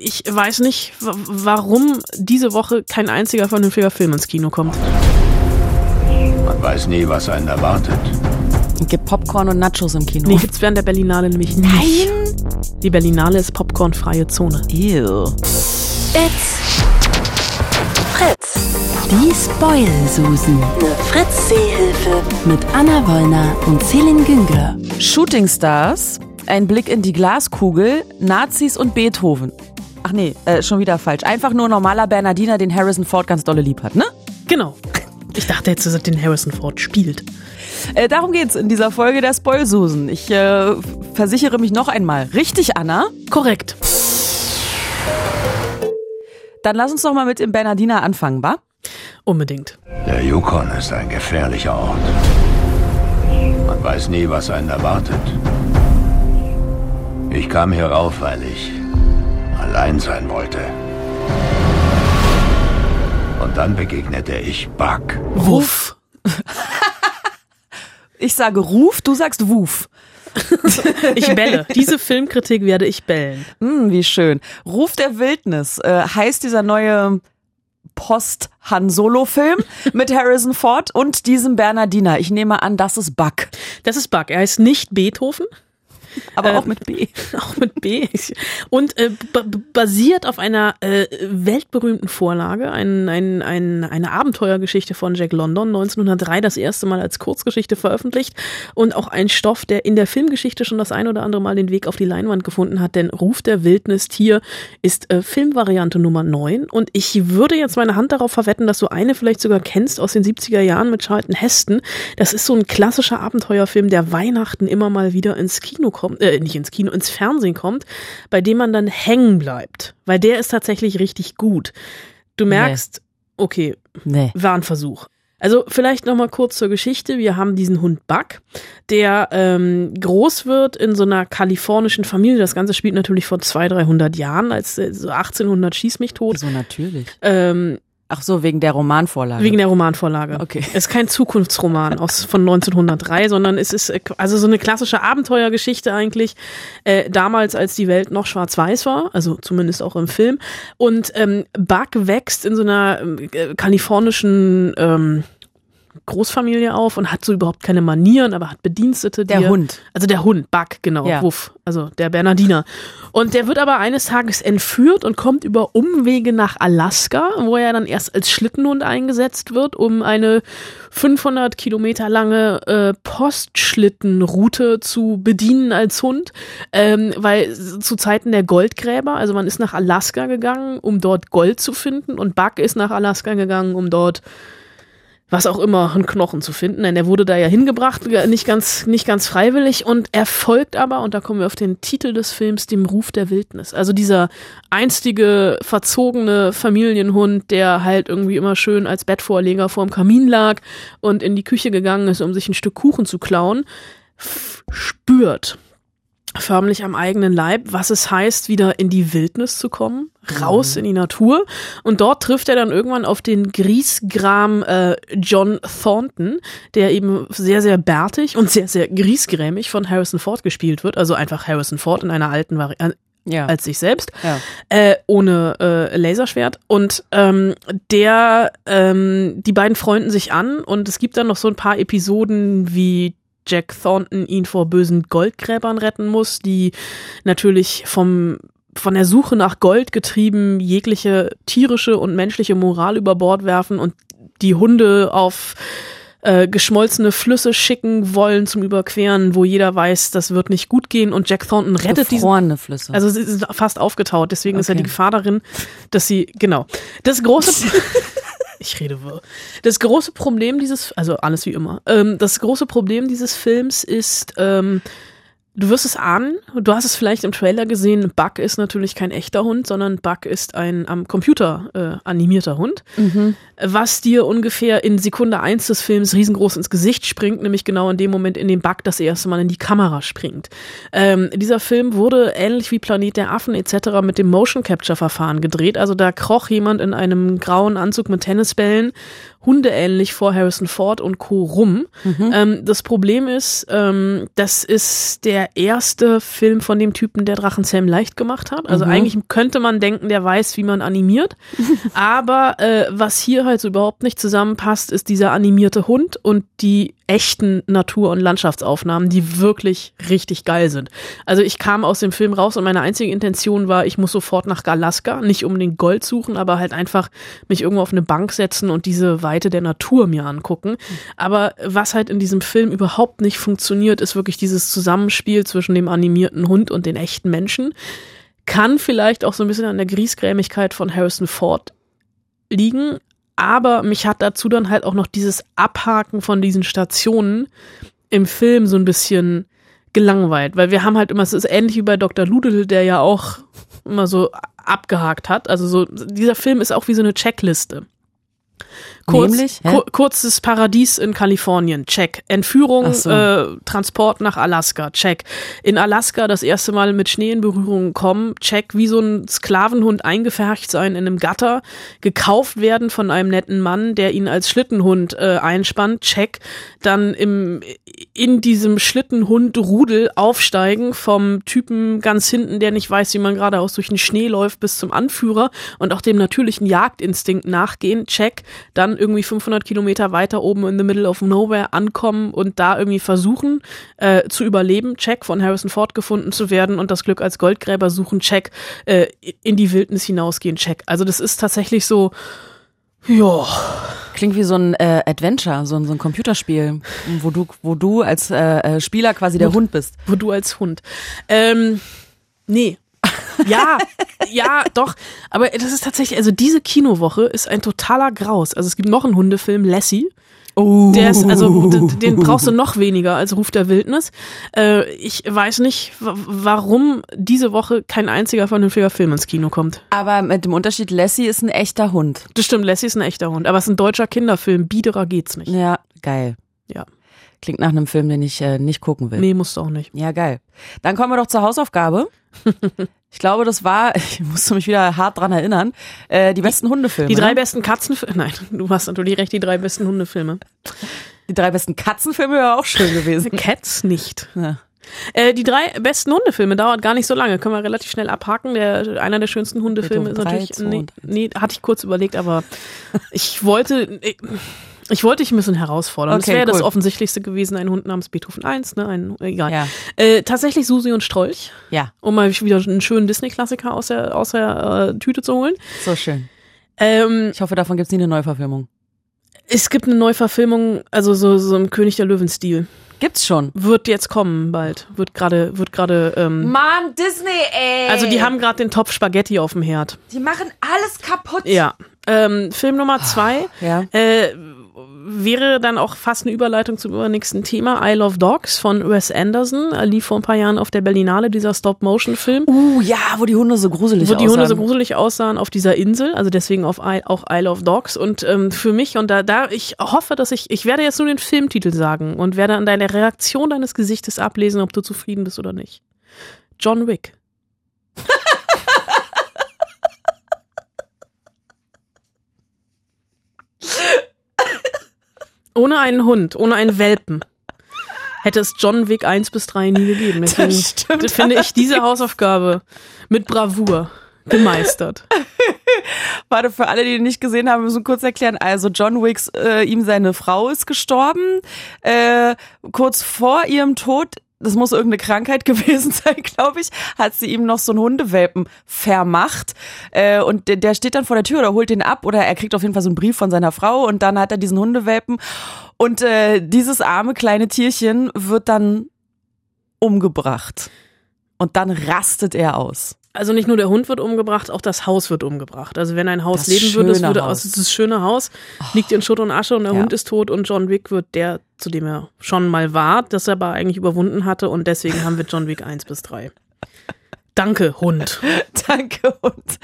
Ich weiß nicht, warum diese Woche kein einziger vernünftiger Film ins Kino kommt. Man weiß nie, was einen erwartet. Gibt Popcorn und Nachos im Kino. Nee, gibt's während der Berlinale nämlich nicht. Nein! Die Berlinale ist popcornfreie Zone. Ew. It's Fritz. Die Spoil-Susen. Eine Fritz-Seehilfe. Mit Anna Wollner und Celine Güngler. Shooting Stars, ein Blick in die Glaskugel, Nazis und Beethoven. Ach nee, äh, schon wieder falsch. Einfach nur normaler Bernardiner, den Harrison Ford ganz dolle lieb hat, ne? Genau. Ich dachte jetzt, dass er den Harrison Ford spielt. Äh, darum geht's in dieser Folge der Spoilsusen. Ich äh, versichere mich noch einmal. Richtig, Anna? Korrekt. Dann lass uns doch mal mit dem Bernardiner anfangen, wa? Unbedingt. Der Yukon ist ein gefährlicher Ort. Man weiß nie, was einen erwartet. Ich kam hier rauf, weil ich allein sein wollte. Und dann begegnete ich Buck. Wuff. Ich sage Ruf, du sagst Wuf. Ich bälle. Diese Filmkritik werde ich bellen. Hm, wie schön. Ruf der Wildnis äh, heißt dieser neue Post-Han Solo-Film mit Harrison Ford und diesem Bernardiner. Ich nehme an, das ist Buck. Das ist Buck. Er heißt nicht Beethoven. Aber Äh, auch mit B. Auch mit B. Und äh, ba- basiert auf einer äh, weltberühmten Vorlage, ein, ein, ein, eine Abenteuergeschichte von Jack London, 1903 das erste Mal als Kurzgeschichte veröffentlicht und auch ein Stoff, der in der Filmgeschichte schon das ein oder andere Mal den Weg auf die Leinwand gefunden hat, denn Ruf der Wildnis Tier ist äh, Filmvariante Nummer 9 und ich würde jetzt meine Hand darauf verwetten, dass du eine vielleicht sogar kennst aus den 70er Jahren mit Charlton Heston. Das ist so ein klassischer Abenteuerfilm, der Weihnachten immer mal wieder ins Kino kommt, äh, nicht ins Kino, ins Fernsehen kommt, bei dem man dann hängen bleibt, weil der ist tatsächlich richtig gut. Du merkst, okay, Nee. war ein Versuch. Also vielleicht noch mal kurz zur Geschichte. Wir haben diesen Hund Buck, der ähm, groß wird in so einer kalifornischen Familie. Das Ganze spielt natürlich vor 200, 300 Jahren, als äh, so 1800 schieß mich tot. So natürlich. Ähm, Ach so, wegen der Romanvorlage. wegen der Romanvorlage. Okay. Es ist kein Zukunftsroman aus von 1903, sondern es ist also so eine klassische Abenteuergeschichte eigentlich. Äh, damals, als die Welt noch schwarz-weiß war, also zumindest auch im Film. Und ähm, Buck wächst in so einer ähm, äh, kalifornischen ähm, Großfamilie auf und hat so überhaupt keine Manieren, aber hat Bedienstete. die Der er- Hund. Also der Hund, Buck, genau, Ja. Wuff, also der Bernardiner. Und der wird aber eines Tages entführt und kommt über Umwege nach Alaska, wo er dann erst als Schlittenhund eingesetzt wird, um eine 500 Kilometer lange äh, Postschlittenroute zu bedienen als Hund, ähm, weil zu Zeiten der Goldgräber, also man ist nach Alaska gegangen, um dort Gold zu finden und Buck ist nach Alaska gegangen, um dort was auch immer, einen Knochen zu finden, denn er wurde da ja hingebracht, nicht ganz, nicht ganz freiwillig und er folgt aber, und da kommen wir auf den Titel des Films, dem Ruf der Wildnis. Also dieser einstige, verzogene Familienhund, der halt irgendwie immer schön als Bettvorleger vorm Kamin lag und in die Küche gegangen ist, um sich ein Stück Kuchen zu klauen, spürt förmlich am eigenen Leib, was es heißt, wieder in die Wildnis zu kommen, raus in die Natur. Und dort trifft er dann irgendwann auf den Griesgram äh, John Thornton, der eben sehr, sehr bärtig und sehr, sehr griesgrämig von Harrison Ford gespielt wird. Also einfach Harrison Ford in einer alten Variante Ja. als sich selbst, Ja. äh, ohne äh, Laserschwert. Und ähm, der, ähm, die beiden freunden sich an und es gibt dann noch so ein paar Episoden, wie Jack Thornton ihn vor bösen Goldgräbern retten muss, die natürlich vom von der Suche nach Gold getrieben jegliche tierische und menschliche Moral über Bord werfen und die Hunde auf äh, geschmolzene Flüsse schicken wollen zum Überqueren, wo jeder weiß, das wird nicht gut gehen und Jack Thornton rettet diesen Gefrorene Flüsse. also sie sind fast aufgetaut, deswegen ist ja Okay. die Gefahr darin, dass sie, genau. Das große, ich rede wirr. Das große Problem dieses, also alles wie immer, ähm, das große Problem dieses Films ist, ähm, du wirst es ahnen, du hast es vielleicht im Trailer gesehen, Buck ist natürlich kein echter Hund, sondern Buck ist ein am Computer äh, animierter Hund, was dir ungefähr in Sekunde eins des Films riesengroß ins Gesicht springt, nämlich genau in dem Moment, in dem Buck das erste Mal in die Kamera springt. Ähm, dieser Film wurde ähnlich wie Planet der Affen etc. mit dem Motion Capture Verfahren gedreht. Also da kroch jemand in einem grauen Anzug mit Tennisbällen hundeähnlich vor Harrison Ford und Co. rum. Mhm. Ähm, das Problem ist, ähm, das ist der erste Film von dem Typen, der Drachen Sam leicht gemacht hat. Also eigentlich könnte man denken, der weiß, wie man animiert. Aber äh, was hier halt so überhaupt nicht zusammenpasst, ist dieser animierte Hund und die echten Natur- und Landschaftsaufnahmen, die wirklich richtig geil sind. Also ich kam aus dem Film raus und meine einzige Intention war, ich muss sofort nach Alaska, nicht unbedingt Gold suchen, aber halt einfach mich irgendwo auf eine Bank setzen und diese Weite der Natur mir angucken. Aber was halt in diesem Film überhaupt nicht funktioniert, ist wirklich dieses Zusammenspiel zwischen dem animierten Hund und den echten Menschen. Kann vielleicht auch so ein bisschen an der Griesgrämigkeit von Harrison Ford liegen, aber mich hat dazu dann halt auch noch dieses Abhaken von diesen Stationen im Film so ein bisschen gelangweilt, weil wir haben halt immer, es ist ähnlich wie bei Dr. Ludel, der ja auch immer so abgehakt hat. Also so, dieser Film ist auch wie so eine Checkliste. Kurz, Nämlich? Kur kurzes Paradies in Kalifornien, check. Entführung, so. äh, Transport nach Alaska, check. In Alaska das erste Mal mit Schnee in Berührung kommen, check. Wie so ein Sklavenhund eingefercht sein in einem Gatter, gekauft werden von einem netten Mann, der ihn als Schlittenhund äh, einspannt, check. Dann im, in diesem Schlittenhund-Rudel aufsteigen vom Typen ganz hinten, der nicht weiß, wie man geradeaus durch den Schnee läuft, bis zum Anführer und auch dem natürlichen Jagdinstinkt nachgehen, check. Dann irgendwie 500 Kilometer weiter oben in the middle of nowhere ankommen und da irgendwie versuchen äh, zu überleben, check. Von Harrison Ford gefunden zu werden und das Glück als Goldgräber suchen, check. Äh, in die Wildnis hinausgehen, check. Also das ist tatsächlich so, ja, Klingt wie so ein äh, Adventure, so ein, so ein Computerspiel, wo du, wo du als äh, äh, Spieler quasi der Hund bist. wo du als Hund. Ähm, nee. Ja, ja, doch. Aber das ist tatsächlich, also diese Kinowoche ist ein totaler Graus. Also es gibt noch einen Hundefilm, Lassie. Oh. Der ist, also, den brauchst du noch weniger als Ruf der Wildnis. Äh, ich weiß nicht, wa- warum diese Woche kein einziger vernünftiger Film ins Kino kommt. Aber mit dem Unterschied, Lassie ist ein echter Hund. Das stimmt, Lassie ist ein echter Hund, aber es ist ein deutscher Kinderfilm. Biederer geht's nicht. Ja, geil. Ja. Klingt nach einem Film, den ich äh, nicht gucken will. Nee, musst du auch nicht. Ja, geil. Dann kommen wir doch zur Hausaufgabe. Ich glaube, das war, ich musste mich wieder hart dran erinnern, äh, die besten Hundefilme. Die drei ne? besten Katzenfilme, nein, du hast natürlich recht, die drei besten Hundefilme. die drei besten Katzenfilme wäre auch schön gewesen. Cats nicht. Ja. Äh, die drei besten Hundefilme dauert gar nicht so lange, können wir relativ schnell abhaken. Der, einer der schönsten Hundefilme ist natürlich. drei, zwei Nee, und eins. nee, hatte ich kurz überlegt, aber ich wollte. Ich, ich wollte dich ein bisschen herausfordern. Okay, das wäre das cool. Offensichtlichste gewesen, ein Hund namens Beethoven 1, ne? Ein, egal. Ja. Äh, tatsächlich Susi und Strolch, Ja, um mal wieder einen schönen Disney-Klassiker aus der, aus der äh, Tüte zu holen. so schön. Ähm, Ich hoffe, davon gibt's nie eine Neuverfilmung. es gibt eine Neuverfilmung, also so, so im König der Löwen-Stil. Gibt's schon. Wird jetzt kommen bald. Wird gerade, wird gerade. Ähm, Mann, Disney, ey. also die haben gerade den Topf Spaghetti auf dem Herd. die machen alles kaputt. Ja. Ähm, Film Nummer zwei Ja. äh, wäre dann auch fast eine Überleitung zum übernächsten Thema. I Love Dogs von Wes Anderson. Er lief vor ein paar Jahren auf der Berlinale, dieser Stop-Motion-Film. Uh, ja, wo die Hunde so gruselig wo die Hunde so aussahen. gruselig aussahen auf dieser Insel, also deswegen auf I, auch I Love Dogs. Und ähm, für mich, und da, da, ich hoffe, dass ich, ich werde jetzt nur den Filmtitel sagen und werde an deiner Reaktion deines Gesichtes ablesen, ob du zufrieden bist oder nicht. John Wick. ohne einen Hund, ohne einen Welpen. Hätte es John Wick 1 bis 3 nie gegeben. Deswegen stimmt finde ich diese Hausaufgabe mit Bravour gemeistert. Warte, für alle, die ihn nicht gesehen haben, müssen wir kurz erklären. Also John Wicks, äh, ihm seine Frau ist gestorben. Äh, kurz vor ihrem Tod, das muss irgendeine Krankheit gewesen sein, glaube ich, hat sie ihm noch so einen Hundewelpen vermacht. Äh, und der, der steht dann vor der Tür oder holt den ab oder er kriegt auf jeden Fall so einen Brief von seiner Frau und dann hat er diesen Hundewelpen. Und äh, dieses arme kleine Tierchen wird dann umgebracht. Und dann rastet er aus. Also nicht nur der Hund wird umgebracht, auch das Haus wird umgebracht. Also wenn ein Haus Das leben würde, es schöne würde Haus. aus dieses schöne Haus liegt in Schutt und Asche und der Ja. Hund ist tot und John Wick wird der, zu dem er schon mal war, das er aber eigentlich überwunden hatte und deswegen haben wir John Wick 1 bis 3. Danke, Hund. Danke und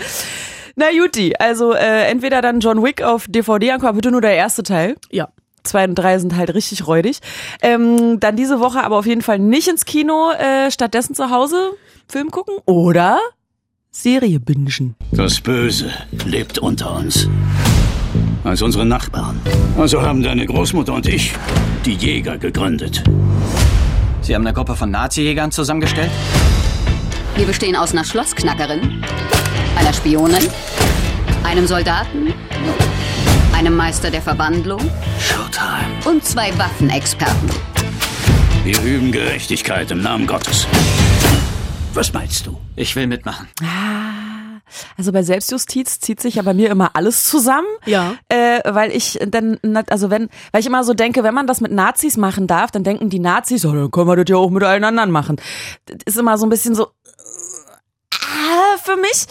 na Juti, also äh, entweder dann John Wick auf DVD angucken, bitte nur der erste Teil. Ja. Zwei und drei sind halt richtig räudig. Ähm, dann diese Woche aber auf jeden Fall nicht ins Kino, äh, stattdessen zu Hause Film gucken oder Serie bingen. Das Böse lebt unter uns. als unsere Nachbarn. Also haben deine Großmutter und ich die Jäger gegründet. Sie haben eine Gruppe von Nazi-Jägern zusammengestellt? Wir bestehen aus einer Schlossknackerin, einer Spionin, einem Soldaten, einem Meister der Verwandlung Showtime. und zwei Waffenexperten. Wir üben Gerechtigkeit im Namen Gottes. Was meinst du? Ich will mitmachen. Also bei Selbstjustiz zieht sich ja bei mir immer alles zusammen. Ja. Äh, weil ich dann, also wenn, weil ich immer so denke, wenn man das mit Nazis machen darf, dann denken die Nazis, oh, dann können wir das ja auch mit allen anderen machen. Das ist immer so ein bisschen so, für mich.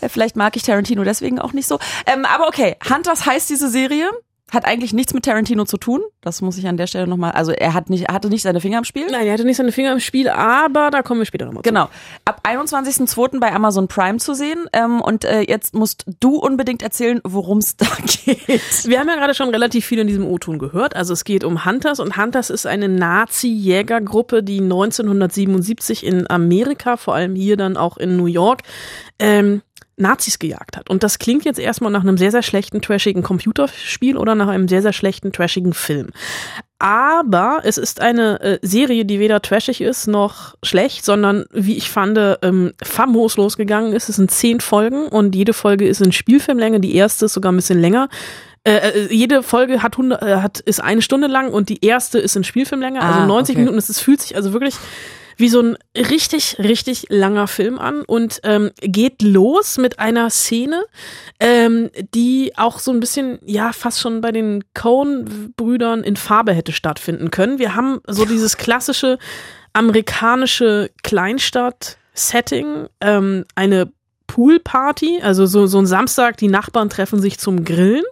Äh, Vielleicht mag ich Tarantino deswegen auch nicht so. Ähm, aber okay, Hunters heißt diese Serie. Hat eigentlich nichts mit Tarantino zu tun. Das muss ich an der Stelle nochmal, also er hat nicht, er hatte nicht seine Finger im Spiel. Nein, er hatte nicht seine Finger im Spiel, aber da kommen wir später nochmal zu. Genau. Ab 21.02. bei Amazon Prime zu sehen. Ähm, und äh, jetzt musst du unbedingt erzählen, worum es da geht. Wir haben ja gerade schon relativ viel in diesem O-Ton gehört. Also es geht um Hunters und Hunters ist eine Nazi-Jägergruppe, die 1977 in Amerika, vor allem hier dann auch in New York, ähm, Nazis gejagt hat. Und das klingt jetzt erstmal nach einem sehr, sehr schlechten, trashigen Computerspiel oder nach einem sehr, sehr schlechten, trashigen Film. Aber es ist eine äh, Serie, die weder trashig ist noch schlecht, sondern wie ich fand, ähm, famos losgegangen ist. Es sind zehn Folgen und jede Folge ist in Spielfilmlänge. Die erste ist sogar ein bisschen länger. Äh, äh, jede Folge hat, 100, äh, hat ist eine Stunde lang und die erste ist in Spielfilmlänge, also Ah, 90 okay. Minuten. Es es fühlt sich also wirklich wie so ein richtig, richtig langer Film an und ähm, geht los mit einer Szene, ähm, die auch so ein bisschen, ja, fast schon bei den Coen-Brüdern in Farbe hätte stattfinden können. Wir haben so dieses klassische amerikanische Kleinstadt-Setting, ähm, eine Poolparty, also so, so ein Samstag, die Nachbarn treffen sich zum Grillen.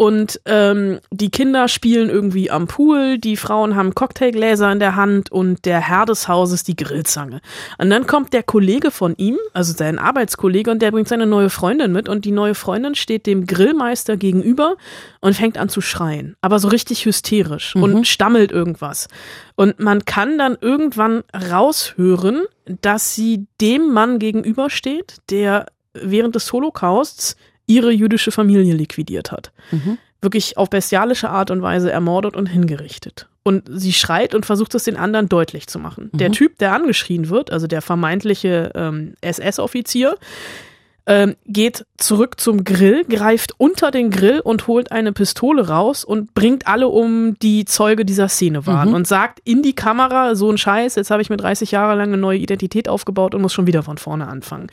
Und ähm, die Kinder spielen irgendwie am Pool, die Frauen haben Cocktailgläser in der Hand und der Herr des Hauses die Grillzange. Und dann kommt der Kollege von ihm, also sein Arbeitskollege, und der bringt seine neue Freundin mit und die neue Freundin steht dem Grillmeister gegenüber und fängt an zu schreien. Aber so richtig hysterisch und stammelt irgendwas. Und man kann dann irgendwann raushören, dass sie dem Mann gegenübersteht, der während des Holocausts ihre jüdische Familie liquidiert hat. Wirklich auf bestialische Art und Weise ermordet und hingerichtet. Und sie schreit und versucht es den anderen deutlich zu machen. Der Typ, der angeschrien wird, also der vermeintliche ähm, SS-Offizier, ähm, geht zurück zum Grill, greift unter den Grill und holt eine Pistole raus und bringt alle um, die Zeuge dieser Szene waren und sagt in die Kamera, so ein Scheiß, jetzt habe ich mir 30 Jahre lang eine neue Identität aufgebaut und muss schon wieder von vorne anfangen.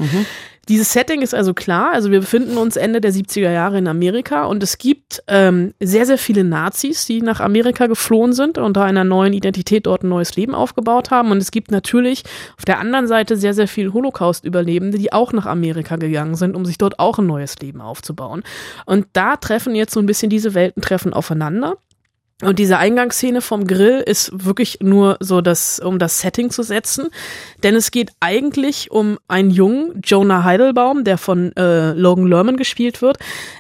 Dieses Setting ist also klar, also wir befinden uns Ende der 70er Jahre in Amerika und es gibt ähm, sehr, sehr viele Nazis, die nach Amerika geflohen sind und unter einer neuen Identität dort ein neues Leben aufgebaut haben und es gibt natürlich auf der anderen Seite sehr, sehr viele Holocaust-Überlebende, die auch nach Amerika gegangen sind, um sich dort auch ein neues Leben aufzubauen. Und da treffen jetzt so ein bisschen diese Welten treffen aufeinander. Und diese Eingangsszene vom Grill ist wirklich nur so das, um das Setting zu setzen. Denn es geht eigentlich um einen Jungen, Jonah Heidelbaum, der von äh, Logan Lerman gespielt wird,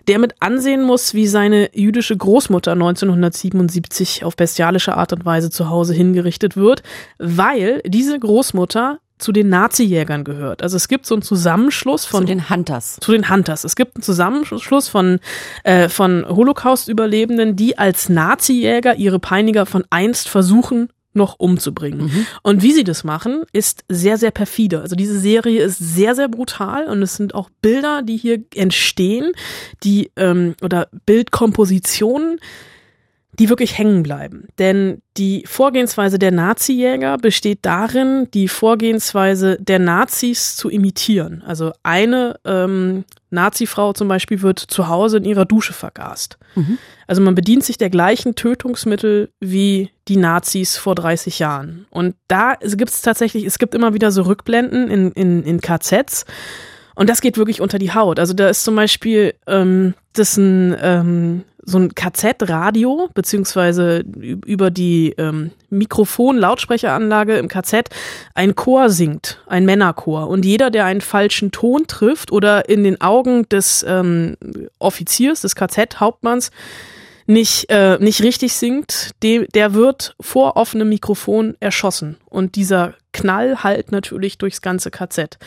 der mit ansehen muss, wie seine jüdische Großmutter 1977 auf bestialische Art und Weise zu Hause hingerichtet wird, weil diese Großmutter zu den Nazi-Jägern gehört. Also es gibt so einen Zusammenschluss von Von den Hunters. zu den Hunters. Es gibt einen Zusammenschluss von, äh, von Holocaust-Überlebenden, die als Nazi-Jäger ihre Peiniger von einst versuchen, noch umzubringen. Und wie sie das machen, ist sehr, sehr perfide. Also diese Serie ist sehr, sehr brutal und es sind auch Bilder, die hier entstehen, die ähm, oder Bildkompositionen, die wirklich hängen bleiben. Denn die Vorgehensweise der Nazi-Jäger besteht darin, die Vorgehensweise der Nazis zu imitieren. Also eine ähm, Nazi-Frau zum Beispiel wird zu Hause in ihrer Dusche vergast. Also man bedient sich der gleichen Tötungsmittel wie die Nazis vor 30 Jahren. Und da gibt es tatsächlich, es gibt immer wieder so Rückblenden in, in, in KZs. Und das geht wirklich unter die Haut. Also da ist zum Beispiel ähm, das ein, ähm, so ein KZ-Radio, beziehungsweise über die ähm, Mikrofon-Lautsprecheranlage im KZ ein Chor singt, ein Männerchor. Und jeder, der einen falschen Ton trifft oder in den Augen des ähm, Offiziers, des KZ-Hauptmanns, nicht, äh, nicht richtig singt, de, der wird vor offenem Mikrofon erschossen. Und dieser Knall halt natürlich durchs ganze KZ.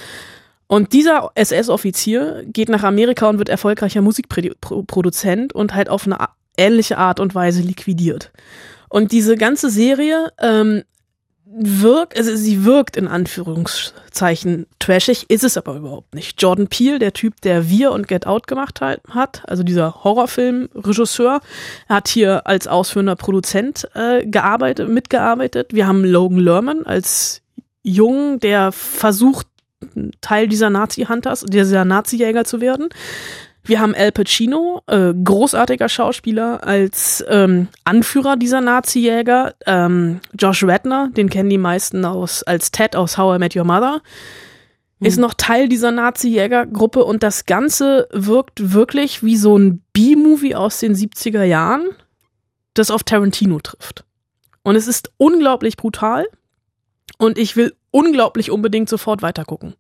Und dieser SS-Offizier geht nach Amerika und wird erfolgreicher Musikproduzent und halt auf eine ähnliche Art und Weise liquidiert. Und diese ganze Serie ähm, wirkt, also sie wirkt in Anführungszeichen trashig, ist es aber überhaupt nicht. Jordan Peele, der Typ, der Wir und Get Out gemacht hat, also dieser Horrorfilm-Regisseur, hat hier als ausführender Produzent äh, gearbeitet, mitgearbeitet. Wir haben Logan Lerman als Jungen, der versucht, Teil dieser Nazi-Hunters, dieser Nazi-Jäger zu werden. Wir haben Al Pacino, äh, großartiger Schauspieler, als ähm, Anführer dieser Nazi-Jäger. Ähm, Josh Radner, den kennen die meisten aus, als Ted aus How I Met Your Mother, mhm. ist noch Teil dieser Nazi-Jäger-Gruppe und das Ganze wirkt wirklich wie so ein B-Movie aus den 70er Jahren, das auf Tarantino trifft. Und es ist unglaublich brutal und ich will unglaublich unbedingt sofort weitergucken.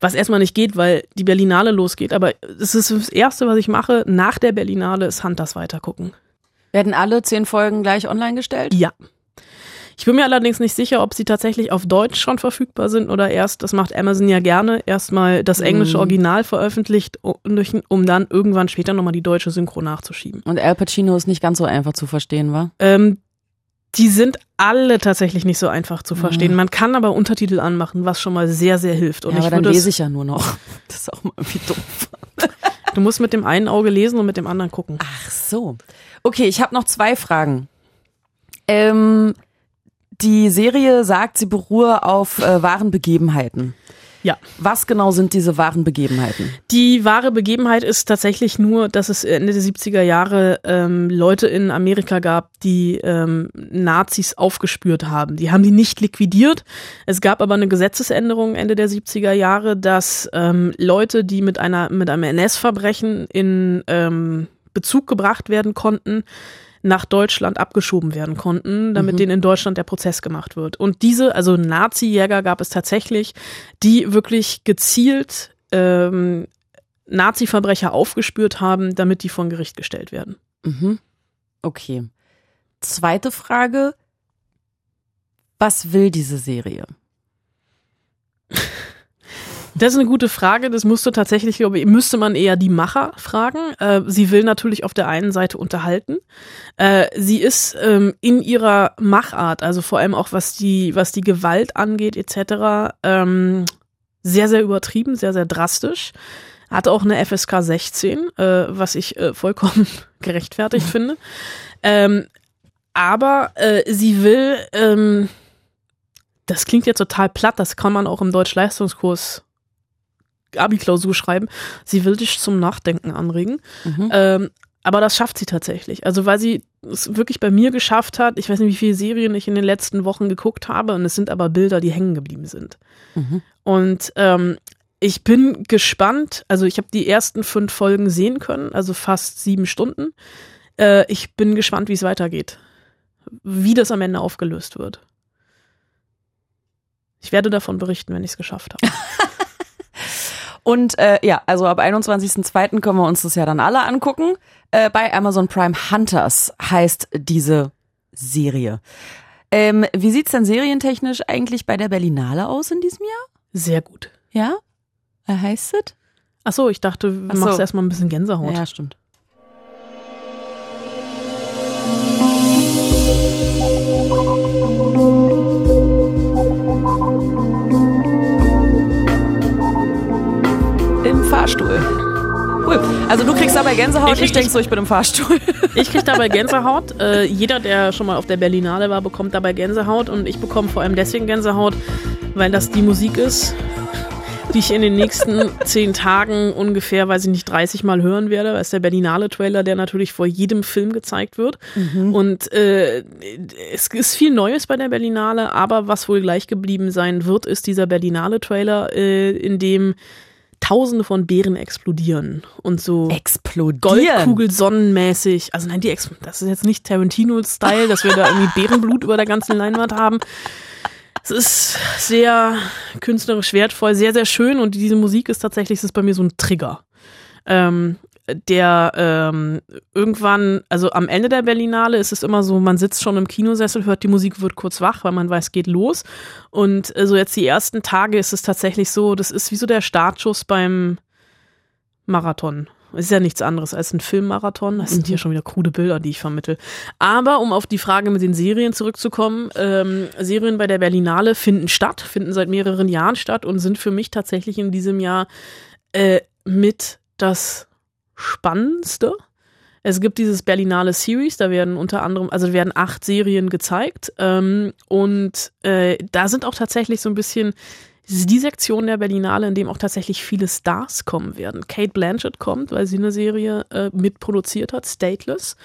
Was erstmal nicht geht, weil die Berlinale losgeht. Aber es ist das Erste, was ich mache nach der Berlinale, ist Hunters weitergucken. Werden alle zehn Folgen gleich online gestellt? Ja. Ich bin mir allerdings nicht sicher, ob sie tatsächlich auf Deutsch schon verfügbar sind oder erst, das macht Amazon ja gerne, erstmal das englische mhm. Original veröffentlicht, um dann irgendwann später nochmal die deutsche Synchro nachzuschieben. Und Al Pacino ist nicht ganz so einfach zu verstehen, wa? Ähm, die sind alle tatsächlich nicht so einfach zu verstehen. Mhm. Man kann aber Untertitel anmachen, was schon mal sehr, sehr hilft. Und ja, aber dann lese ich ja nur noch. Das ist auch mal irgendwie doof. Du musst mit dem einen Auge lesen und mit dem anderen gucken. Ach so. Okay, ich habe noch zwei Fragen. Ähm, die Serie sagt, sie beruhe auf äh, wahren Begebenheiten. Ja. Was genau sind diese wahren Begebenheiten? Die wahre Begebenheit ist tatsächlich nur, dass es Ende der 70er Jahre ähm, Leute in Amerika gab, die ähm, Nazis aufgespürt haben. Die haben die nicht liquidiert. Es gab aber eine Gesetzesänderung Ende der 70er Jahre, dass ähm, Leute, die mit einer mit einem NS-Verbrechen in ähm, Bezug gebracht werden konnten, nach Deutschland abgeschoben werden konnten, damit mhm. denen in Deutschland der Prozess gemacht wird. Und diese, also Nazi-Jäger gab es tatsächlich, die wirklich gezielt ähm, Nazi-Verbrecher aufgespürt haben, damit die vor Gericht gestellt werden. Mhm. Okay. Zweite Frage. Was will diese Serie? Das ist eine gute Frage. Das musste tatsächlich, glaube ich, müsste man eher die Macher fragen. Äh, sie will natürlich auf der einen Seite unterhalten. Äh, sie ist ähm, in ihrer Machart, also vor allem auch was die, was die Gewalt angeht, etc., ähm, sehr, sehr übertrieben, sehr, sehr drastisch. Hat auch eine FSK 16, äh, was ich äh, vollkommen gerechtfertigt finde. Ähm, aber äh, sie will, ähm, das klingt jetzt total platt, das kann man auch im Deutsch-Leistungskurs Abi-Klausur schreiben, sie will dich zum Nachdenken anregen. Mhm. Ähm, aber das schafft sie tatsächlich. Also weil sie es wirklich bei mir geschafft hat. Ich weiß nicht, wie viele Serien ich in den letzten Wochen geguckt habe. Und es sind aber Bilder, die hängen geblieben sind. Mhm. Und ähm, ich bin gespannt. Also ich habe die ersten fünf Folgen sehen können, also fast sieben Stunden. Äh, ich bin gespannt, wie es weitergeht. Wie das am Ende aufgelöst wird. Ich werde davon berichten, wenn ich es geschafft habe. Und äh, ja, also ab 21.02. können wir uns das ja dann alle angucken. Äh, bei Amazon Prime Hunters heißt diese Serie. Ähm, wie sieht's denn serientechnisch eigentlich bei der Berlinale aus in diesem Jahr? Sehr gut. Ja? Wie heißt es? Ach so, ich dachte, du Ach machst so. erstmal ein bisschen Gänsehaut. Ja, stimmt. Fahrstuhl. Cool. Also du kriegst dabei Gänsehaut, ich, ich denk so, ich bin im Fahrstuhl. Ich krieg dabei Gänsehaut. Äh, jeder, der schon mal auf der Berlinale war, bekommt dabei Gänsehaut und ich bekomme vor allem deswegen Gänsehaut, weil das die Musik ist, die ich in den nächsten zehn Tagen ungefähr, weiß ich nicht, 30 Mal hören werde. Das ist der Berlinale-Trailer, der natürlich vor jedem Film gezeigt wird. Mhm. Und äh, es ist viel Neues bei der Berlinale, aber was wohl gleich geblieben sein wird, ist dieser Berlinale-Trailer, äh, in dem Tausende von Beeren explodieren und so explodieren. Goldkugelsonnenmäßig. Also nein, die Ex das ist jetzt nicht Tarantino-Style, dass wir da irgendwie Bärenblut über der ganzen Leinwand haben. Es ist sehr künstlerisch wertvoll, sehr, sehr schön und diese Musik ist tatsächlich, ist bei mir so ein Trigger. Ähm, der ähm, irgendwann, also am Ende der Berlinale ist es immer so, man sitzt schon im Kinosessel, hört die Musik, wird kurz wach, weil man weiß, geht los. Und äh, so jetzt die ersten Tage ist es tatsächlich so, das ist wie so der Startschuss beim Marathon. Es ist ja nichts anderes als ein Filmmarathon. Das sind hier schon wieder krude Bilder, die ich vermittel. Aber um auf die Frage mit den Serien zurückzukommen, ähm, Serien bei der Berlinale finden statt, finden seit mehreren Jahren statt und sind für mich tatsächlich in diesem Jahr äh, mit das Spannendste. Es gibt dieses Berlinale Series, da werden unter anderem, also werden acht Serien gezeigt ähm, und äh, da sind auch tatsächlich so ein bisschen die Sektion der Berlinale, in dem auch tatsächlich viele Stars kommen werden. Kate Blanchett kommt, weil sie eine Serie äh, mitproduziert hat, Stateless.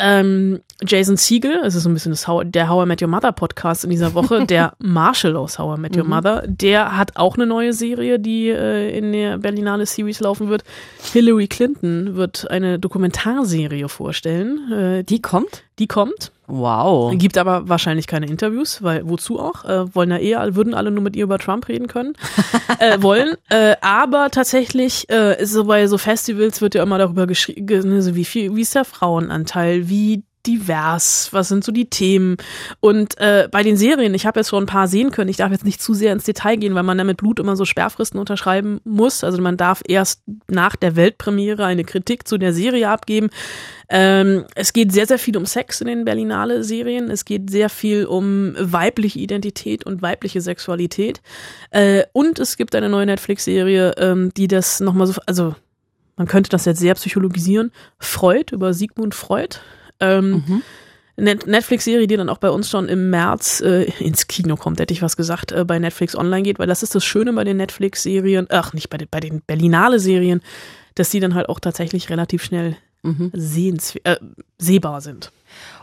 Ähm, Jason Siegel, es ist so ein bisschen das How, der How I Met Your Mother Podcast in dieser Woche, der Marshall aus How I Met Your Mother, der hat auch eine neue Serie, die äh, in der Berlinale Series laufen wird. Hillary Clinton wird eine Dokumentarserie vorstellen. Äh, Die kommt? die kommt. Wow. Gibt aber wahrscheinlich keine Interviews, weil wozu auch? Äh, wollen ja eh, alle- würden alle nur mit ihr über Trump reden können. äh, wollen. Äh, aber tatsächlich, äh, ist so bei so Festivals wird ja immer darüber geschrieben, so wie viel, wie ist der Frauenanteil, wie divers, was sind so die Themen und äh, bei den Serien, ich habe jetzt schon ein paar sehen können, ich darf jetzt nicht zu sehr ins Detail gehen, weil man da mit Blut immer so Sperrfristen unterschreiben muss, also man darf erst nach der Weltpremiere eine Kritik zu der Serie abgeben, ähm, es geht sehr, sehr viel um Sex in den Berlinale-Serien. Es geht sehr viel um weibliche Identität und weibliche Sexualität. Äh, und es gibt eine neue Netflix-Serie, ähm, die das nochmal so, also man könnte das jetzt sehr psychologisieren. Freud, über Sigmund Freud. Ähm, Net Netflix-Serie, die dann auch bei uns schon im März äh, ins Kino kommt, hätte ich was gesagt, äh, bei Netflix online geht, weil das ist das Schöne bei den Netflix-Serien, ach, nicht bei den, bei den Berlinale-Serien, dass die dann halt auch tatsächlich relativ schnell sehens äh, sehbar sind.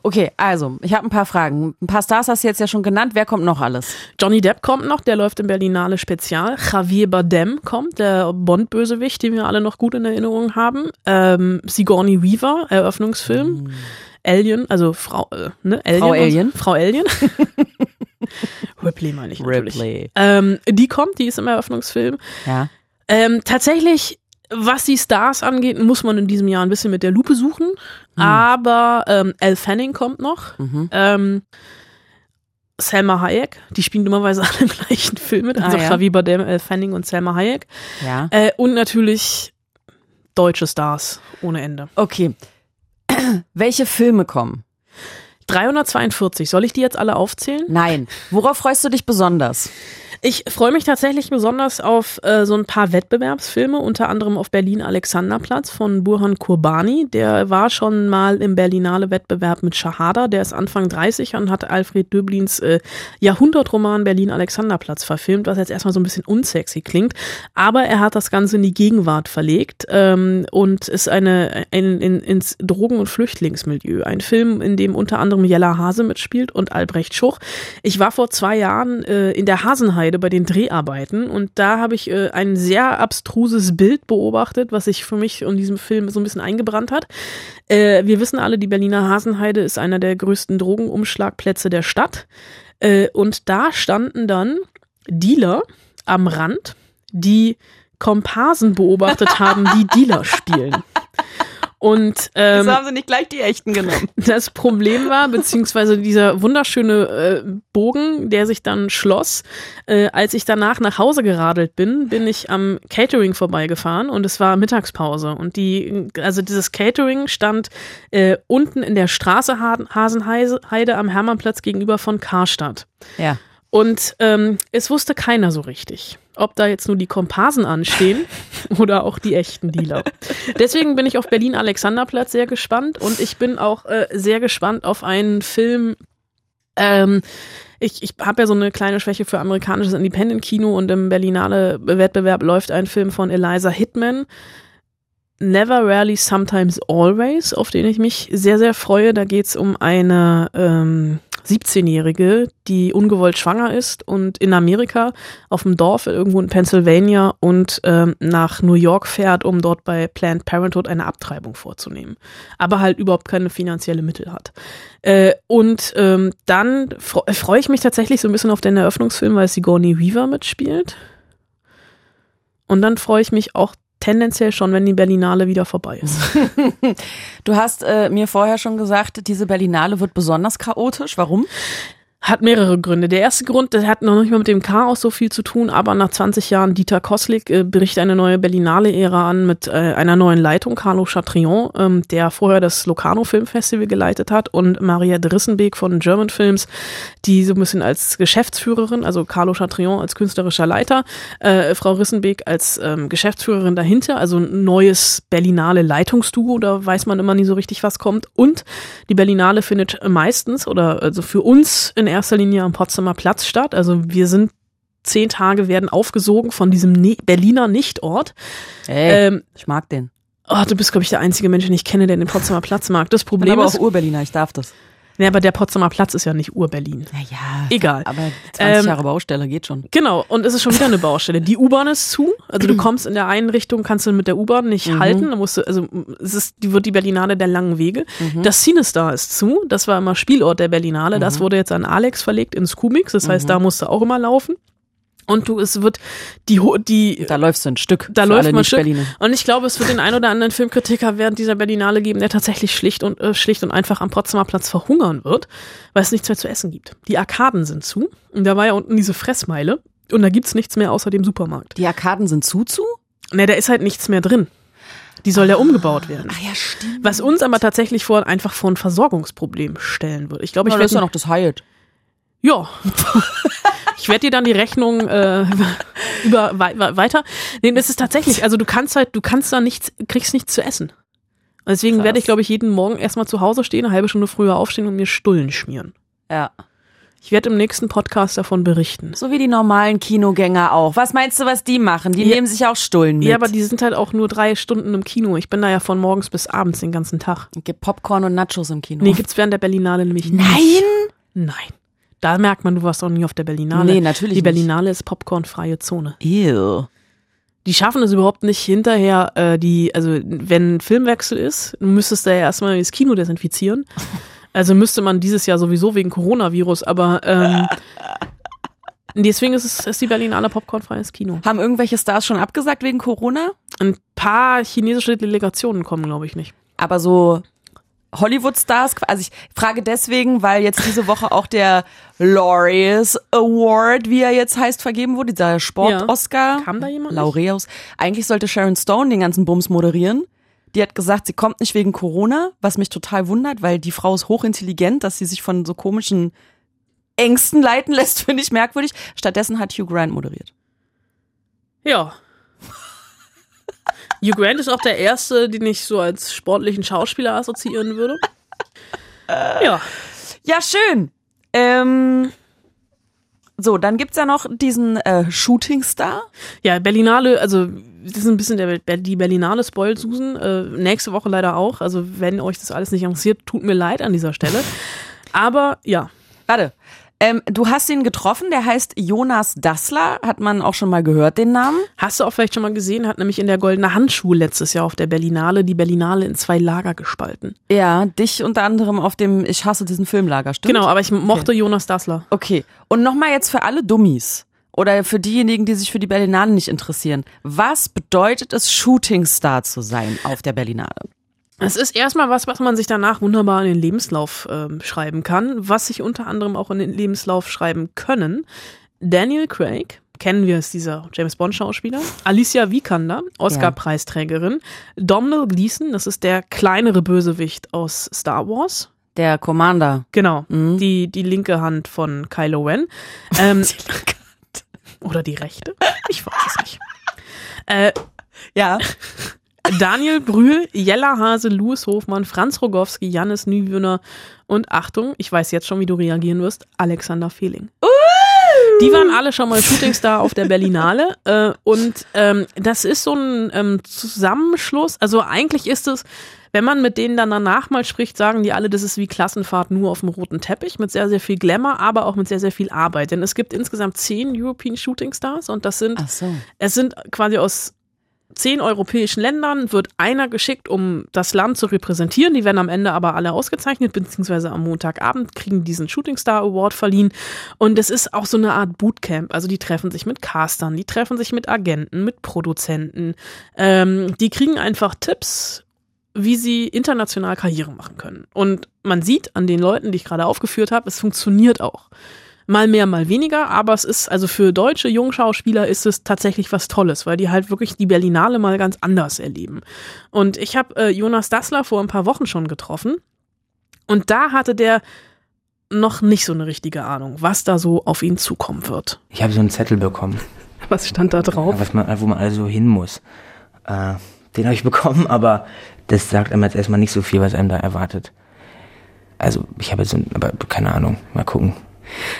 Okay, also, ich habe ein paar Fragen. Ein paar Stars hast du jetzt ja schon genannt. Wer kommt noch alles? Johnny Depp kommt noch, der läuft im Berlinale Spezial. Javier Bardem kommt, der Bond-Bösewicht, den wir alle noch gut in Erinnerung haben. Ähm, Sigourney Weaver, Eröffnungsfilm. Alien, also Frau, äh, ne? Alien Frau Alien. Frau Alien. Ripley meine ich natürlich. Ripley. Ähm, die kommt, die ist im Eröffnungsfilm. Ja. Ähm, tatsächlich, was die Stars angeht, muss man in diesem Jahr ein bisschen mit der Lupe suchen. Aber ähm, Elle Fanning kommt noch. Ähm, Selma Hayek, die spielen dummerweise alle im gleichen Film mit. Also Ah, ja. Javier Bardem, Elle Fanning und Selma Hayek. Ja. Äh, und natürlich deutsche Stars ohne Ende. Okay. Welche Filme kommen? 342, soll ich die jetzt alle aufzählen? Nein. Worauf freust du dich besonders? Ich freue mich tatsächlich besonders auf äh, so ein paar Wettbewerbsfilme, unter anderem auf Berlin Alexanderplatz von Burhan Kurbani. Der war schon mal im Berlinale Wettbewerb mit Shahada. Der ist Anfang 30 und hat Alfred Döblins äh, Jahrhundertroman Berlin Alexanderplatz verfilmt, was jetzt erstmal so ein bisschen unsexy klingt. Aber er hat das Ganze in die Gegenwart verlegt ähm, und ist eine ein, in, ins Drogen- und Flüchtlingsmilieu. Ein Film, in dem unter anderem Jella Hase mitspielt und Albrecht Schuch. Ich war vor zwei Jahren äh, in der Hasenheide bei den Dreharbeiten und da habe ich äh, ein sehr abstruses Bild beobachtet, was sich für mich in diesem Film so ein bisschen eingebrannt hat. Äh, wir wissen alle, die Berliner Hasenheide ist einer der größten Drogenumschlagplätze der Stadt. Äh, und da standen dann Dealer am Rand, die Komparsen beobachtet haben, die Dealer spielen. Und ähm, Wieso haben sie nicht gleich die echten genommen? das Problem war, beziehungsweise dieser wunderschöne äh, Bogen, der sich dann schloss, äh, als ich danach nach Hause geradelt bin, bin ich am Catering vorbeigefahren und es war Mittagspause. Und die, also dieses Catering stand äh, unten in der Straße Ha- Hasenheide am Hermannplatz gegenüber von Karstadt. Ja. Und ähm, es wusste keiner so richtig, ob da jetzt nur die Komparsen anstehen oder auch die echten Dealer. Deswegen bin ich auf Berlin Alexanderplatz sehr gespannt und ich bin auch äh, sehr gespannt auf einen Film. Ähm, ich ich habe ja so eine kleine Schwäche für amerikanisches Independent-Kino und im Berlinale Wettbewerb läuft ein Film von Eliza Hitman. Never, Rarely, Sometimes, Always, auf den ich mich sehr, sehr freue. Da geht's um eine ähm, 17-Jährige, die ungewollt schwanger ist und in Amerika auf dem Dorf irgendwo in Pennsylvania und ähm, nach New York fährt, um dort bei Planned Parenthood eine Abtreibung vorzunehmen. Aber halt überhaupt keine finanzielle Mittel hat. Äh, und ähm, dann fre- freue ich mich tatsächlich so ein bisschen auf den Eröffnungsfilm, weil Sigourney Weaver mitspielt. Und dann freue ich mich auch tendenziell schon, wenn die Berlinale wieder vorbei ist. Du hast äh, mir vorher schon gesagt, diese Berlinale wird besonders chaotisch. Warum? Hat mehrere Gründe. Der erste Grund, der hat noch nicht mal mit dem Chaos so viel zu tun, aber nach 20 Jahren Dieter Koslik äh, bricht eine neue Berlinale-Ära an mit äh, einer neuen Leitung, Carlo Chatrion, ähm, der vorher das Locarno Filmfestival geleitet hat und Maria Drissenbeek von German Films, die so ein bisschen als Geschäftsführerin, also Carlo Chatrion als künstlerischer Leiter, äh, Frau Rissenbeek als ähm, Geschäftsführerin dahinter, also ein neues Berlinale Leitungsduo, da weiß man immer nie so richtig, was kommt. Und die Berlinale findet meistens oder also für uns in erster Linie am Potsdamer Platz statt. Also wir sind zehn Tage werden aufgesogen von diesem ne Berliner Nichtort. Ey, Ähm, ich mag den. oh, du bist, glaube ich, der einzige Mensch, den ich kenne, der den Potsdamer Platz mag. Das Bin Problem aber auch ist, Ur-Berliner, ich darf das. Nee, aber der Potsdamer Platz ist ja nicht Ur-Berlin. Naja, Egal. aber 20 Ähm, Jahre Baustelle geht schon. Genau, und es ist schon wieder eine Baustelle. Die U-Bahn ist zu, also du kommst in der einen Richtung, kannst du mit der U-Bahn nicht halten, da musst du, also es ist, die wird die Berlinale der langen Wege. Das Cinestar ist zu, das war immer Spielort der Berlinale, das wurde jetzt an Alex verlegt ins Kumix, das heißt, da musst du auch immer laufen. Und du, es wird die, Ho- die, Da läufst du ein Stück. da läuft man Stück. Nicht-Berliner. Und ich glaube, es wird den ein oder anderen Filmkritiker während dieser Berlinale geben, der tatsächlich schlicht und, äh, schlicht und einfach am Potsdamer Platz verhungern wird, weil es nichts mehr zu essen gibt. Die Arkaden sind zu. Und da war ja unten diese Fressmeile. Und da gibt's nichts mehr außer dem Supermarkt. Die Arkaden sind zu zu? Ne, da ist halt nichts mehr drin. Die soll ja umgebaut werden. Ah ja, stimmt. Was uns aber tatsächlich vor, einfach vor ein Versorgungsproblem stellen wird. Ich glaube, ich ja werde noch das Hyatt. Ja. ich werde dir dann die Rechnung äh, über wei wei- weiter. Nee, das ist tatsächlich, also du kannst halt, du kannst da nichts, kriegst nichts zu essen. Und Deswegen Krass. werde ich, glaube ich, jeden Morgen erstmal zu Hause stehen, eine halbe Stunde früher aufstehen und mir Stullen schmieren. Ja. Ich werde im nächsten Podcast davon berichten. So wie die normalen Kinogänger auch. Was meinst du, was die machen? Die Ja. nehmen sich auch Stullen mit. Ja, aber die sind halt auch nur drei Stunden im Kino. Ich bin da ja von morgens bis abends den ganzen Tag. Gibt Popcorn und Nachos im Kino. Nee, gibt's während der Berlinale nämlich nicht. Nein? Nein. Da merkt man, du warst auch nie auf der Berlinale. Nee, natürlich Die nicht. Berlinale ist popcornfreie Zone. Ew. Die schaffen es überhaupt nicht hinterher, äh, die, also wenn Filmwechsel ist, du müsstest da ja erstmal das Kino desinfizieren. Also müsste man dieses Jahr sowieso wegen Coronavirus, aber ähm, deswegen ist es ist die Berlinale popcornfreies Kino. Haben irgendwelche Stars schon abgesagt wegen Corona? Ein paar chinesische Delegationen kommen, glaube ich, nicht. Aber so Hollywood-Stars, also ich frage deswegen, weil jetzt diese Woche auch der Laureus Award, wie er jetzt heißt, vergeben wurde, dieser Sport-Oscar. Kam da jemand? Laureus. Eigentlich sollte Sharon Stone den ganzen Bums moderieren. Die hat gesagt, sie kommt nicht wegen Corona, was mich total wundert, weil die Frau ist hochintelligent, dass sie sich von so komischen Ängsten leiten lässt, finde ich merkwürdig. Stattdessen hat Hugh Grant moderiert. Ja. Hugh Grant ist auch der erste, den ich so als sportlichen Schauspieler assoziieren würde. Ja. Ja, schön. Ähm, so, dann gibt's ja noch diesen äh, Shooting Star. Ja, Berlinale, also das ist ein bisschen der, die Berlinale Spoil Susan. Äh, nächste Woche leider auch. Also wenn euch das alles nicht interessiert, tut mir leid an dieser Stelle. Aber ja, Warte. Ähm, du hast ihn getroffen, der heißt Jonas Dassler, hat man auch schon mal gehört, den Namen. hast du auch vielleicht schon mal gesehen, hat nämlich in der Goldene Handschuh letztes Jahr auf der Berlinale die Berlinale in zwei Lager gespalten. Ja, dich unter anderem auf dem Ich hasse diesen Filmlager, stimmt? Genau, aber ich mochte Jonas Dassler. Okay. Und nochmal jetzt für alle Dummies oder für diejenigen, die sich für die Berlinale nicht interessieren. Was bedeutet es, Shooting Star zu sein auf der Berlinale? Es ist erstmal was, was man sich danach wunderbar in den Lebenslauf ähm, schreiben kann, was sich unter anderem auch in den Lebenslauf schreiben können. Daniel Craig, kennen wir es, dieser James Bond Schauspieler. Alicia Vikander, Oscar-Preisträgerin. Domhnall Gleeson, das ist der kleinere Bösewicht aus Star Wars. Der Commander. Genau, die, die linke Hand von Kylo Ren. Ähm, oder die rechte? Ich weiß es nicht. Äh, Ja. Daniel Brühl, Jella Hase, Louis Hofmann, Franz Rogowski, Jannis Nüwöhner und Achtung, ich weiß jetzt schon, wie du reagieren wirst, Alexander Fehling. Die waren alle schon mal Shootingstar auf der Berlinale äh, und ähm, das ist so ein ähm, Zusammenschluss. Also eigentlich ist es, wenn man mit denen dann danach mal spricht, sagen die alle, das ist wie Klassenfahrt nur auf dem roten Teppich mit sehr, sehr viel Glamour, aber auch mit sehr, sehr viel Arbeit. Denn es gibt insgesamt zehn European Shooting Stars und das sind so. es sind quasi aus zehn europäischen Ländern wird einer geschickt, um das Land zu repräsentieren. Die werden am Ende aber alle ausgezeichnet, beziehungsweise am Montagabend kriegen diesen Shooting Star Award verliehen. Und es ist auch so eine Art Bootcamp. Also die treffen sich mit Castern, die treffen sich mit Agenten, mit Produzenten. Ähm, die kriegen einfach Tipps, wie sie international Karriere machen können. Und man sieht an den Leuten, die ich gerade aufgeführt habe, es funktioniert auch. Mal mehr, mal weniger, aber es ist, also für deutsche Jungschauspieler ist es tatsächlich was Tolles, weil die halt wirklich die Berlinale mal ganz anders erleben. Und ich habe äh, Jonas Dassler vor ein paar Wochen schon getroffen und da hatte der noch nicht so eine richtige Ahnung, was da so auf ihn zukommen wird. Ich habe so einen Zettel bekommen. Was stand da drauf? Was man, wo man also hin muss. Äh, den habe ich bekommen, aber das sagt einem jetzt erstmal nicht so viel, was einem da erwartet. Also ich habe jetzt, so, aber keine Ahnung, mal gucken.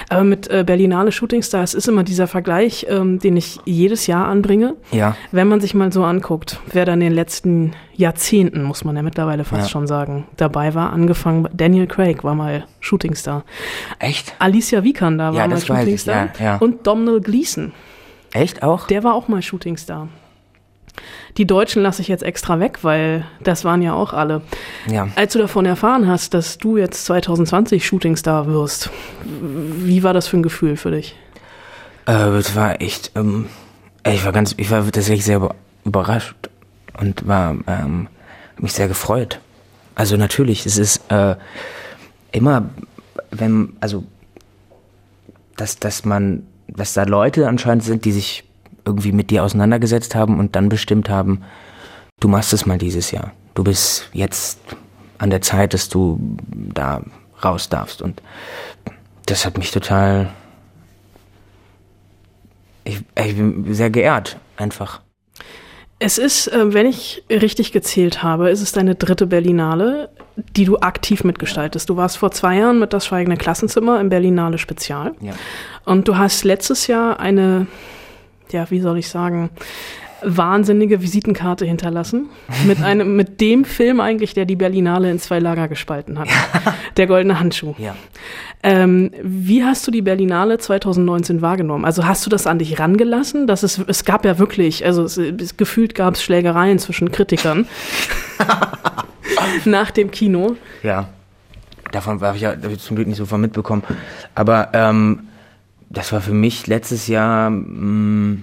Aber mit äh, Berlinale Shootingstars ist immer dieser Vergleich, ähm, den ich jedes Jahr anbringe. Ja. Wenn man sich mal so anguckt, wer da in den letzten Jahrzehnten, muss man ja mittlerweile fast Ja. schon sagen, dabei war, angefangen, Daniel Craig war mal Shootingstar. Echt? Alicia Vikander war Ja, mal das weiß ich, Shootingstar. ja, ja. Und Domhnall Gleeson, Echt auch? der war auch mal Shootingstar. Die Deutschen lasse ich jetzt extra weg, weil das waren ja auch alle. Ja. Als du davon erfahren hast, dass du jetzt 2020 Shootingstar wirst, wie war das für ein Gefühl für dich? Äh, das war echt, ähm, ich war ganz, ich war tatsächlich sehr über- überrascht und war, ähm, mich sehr gefreut. Also natürlich, es ist äh, immer, wenn, also, dass, dass man, dass da Leute anscheinend sind, die sich irgendwie mit dir auseinandergesetzt haben und dann bestimmt haben, du machst es mal dieses Jahr. Du bist jetzt an der Zeit, dass du da raus darfst. Und das hat mich total ich, ich bin sehr geehrt, einfach. Es ist, äh, wenn ich richtig gezählt habe, ist es deine dritte Berlinale, die du aktiv mitgestaltest. Du warst vor zwei Jahren mit das Schweigende Klassenzimmer im Berlinale Spezial. Ja. Und du hast letztes Jahr eine, ja, wie soll ich sagen, wahnsinnige Visitenkarte hinterlassen. Mit einem, mit dem Film eigentlich, der die Berlinale in zwei Lager gespalten hat. Der Goldene Handschuh. Ja. Ähm, wie hast du die Berlinale 2019 wahrgenommen? Also hast du das an dich rangelassen? Dass es, es gab ja wirklich, also es, es, gefühlt gab es Schlägereien zwischen Kritikern nach dem Kino. Ja. Davon habe ich ja zum Glück nicht so von mitbekommen. Aber ähm, das war für mich letztes Jahr, mh,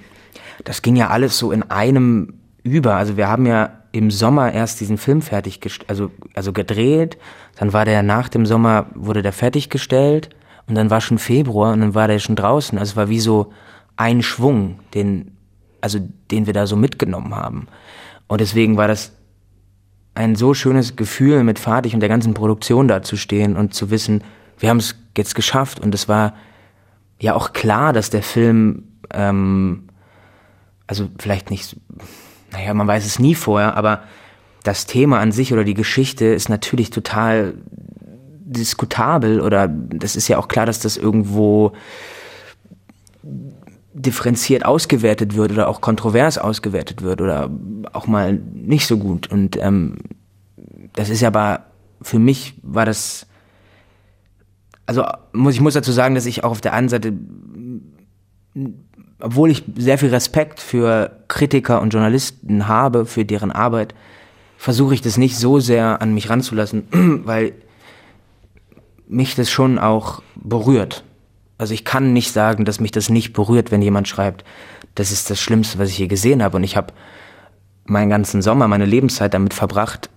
das ging ja alles so in einem über. Also wir haben ja im Sommer erst diesen Film fertig, also, also gedreht. Dann war der nach dem Sommer, wurde der fertiggestellt. Und dann war schon Februar und dann war der schon draußen. Also es war wie so ein Schwung, den, also den wir da so mitgenommen haben. Und deswegen war das ein so schönes Gefühl, mit Fatih und der ganzen Produktion da zu stehen und zu wissen, wir haben es jetzt geschafft. Und es war ja auch klar, dass der Film, ähm, also vielleicht nicht, naja, man weiß es nie vorher, aber das Thema an sich oder die Geschichte ist natürlich total diskutabel oder das ist ja auch klar, dass das irgendwo differenziert ausgewertet wird oder auch kontrovers ausgewertet wird oder auch mal nicht so gut. Und ähm, das ist aber für mich war das also muss ich muss dazu sagen, dass ich auch auf der einen Seite obwohl ich sehr viel Respekt für Kritiker und Journalisten habe, für deren Arbeit, versuche ich das nicht so sehr an mich ranzulassen, weil mich das schon auch berührt. Also ich kann nicht sagen, dass mich das nicht berührt, wenn jemand schreibt, das ist das Schlimmste, was ich je gesehen habe. Und ich habe meinen ganzen Sommer, meine Lebenszeit damit verbracht,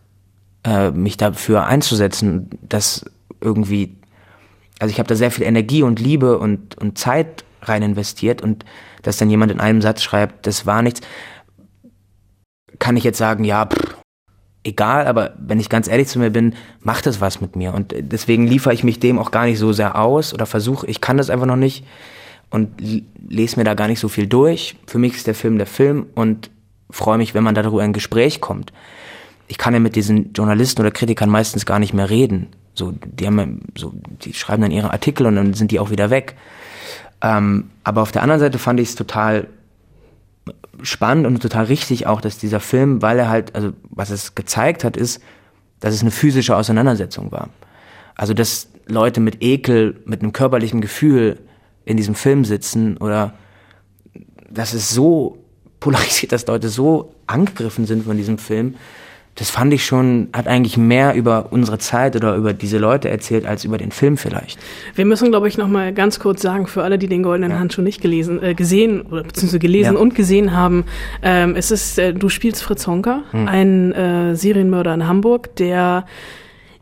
äh, mich dafür einzusetzen, dass irgendwie, also ich habe da sehr viel Energie und Liebe und, und Zeit rein investiert und dass dann jemand in einem Satz schreibt, das war nichts, kann ich jetzt sagen, ja, pff, egal, aber wenn ich ganz ehrlich zu mir bin, macht das was mit mir und deswegen liefere ich mich dem auch gar nicht so sehr aus oder versuche, ich kann das einfach noch nicht und lese mir da gar nicht so viel durch. Für mich ist der Film der Film und freue mich, wenn man darüber in ein Gespräch kommt. Ich kann ja mit diesen Journalisten oder Kritikern meistens gar nicht mehr reden. So, die haben so, die schreiben dann ihre Artikel und dann sind die auch wieder weg. Ähm, aber auf der anderen Seite fand ich es total spannend und total richtig auch, dass dieser Film, weil er halt, also was es gezeigt hat, ist, dass es eine physische Auseinandersetzung war. Also dass Leute mit Ekel, mit einem körperlichen Gefühl in diesem Film sitzen oder dass es so polarisiert, dass Leute so angegriffen sind von diesem Film. Das fand ich schon, hat eigentlich mehr über unsere Zeit oder über diese Leute erzählt, als über den Film vielleicht. Wir müssen, glaube ich, noch mal ganz kurz sagen, für alle, die den Goldenen Ja. Handschuh nicht gelesen, äh, gesehen oder beziehungsweise gelesen Ja. und gesehen haben, ähm, es ist, äh, du spielst Fritz Honka, Hm. ein äh, Serienmörder in Hamburg, der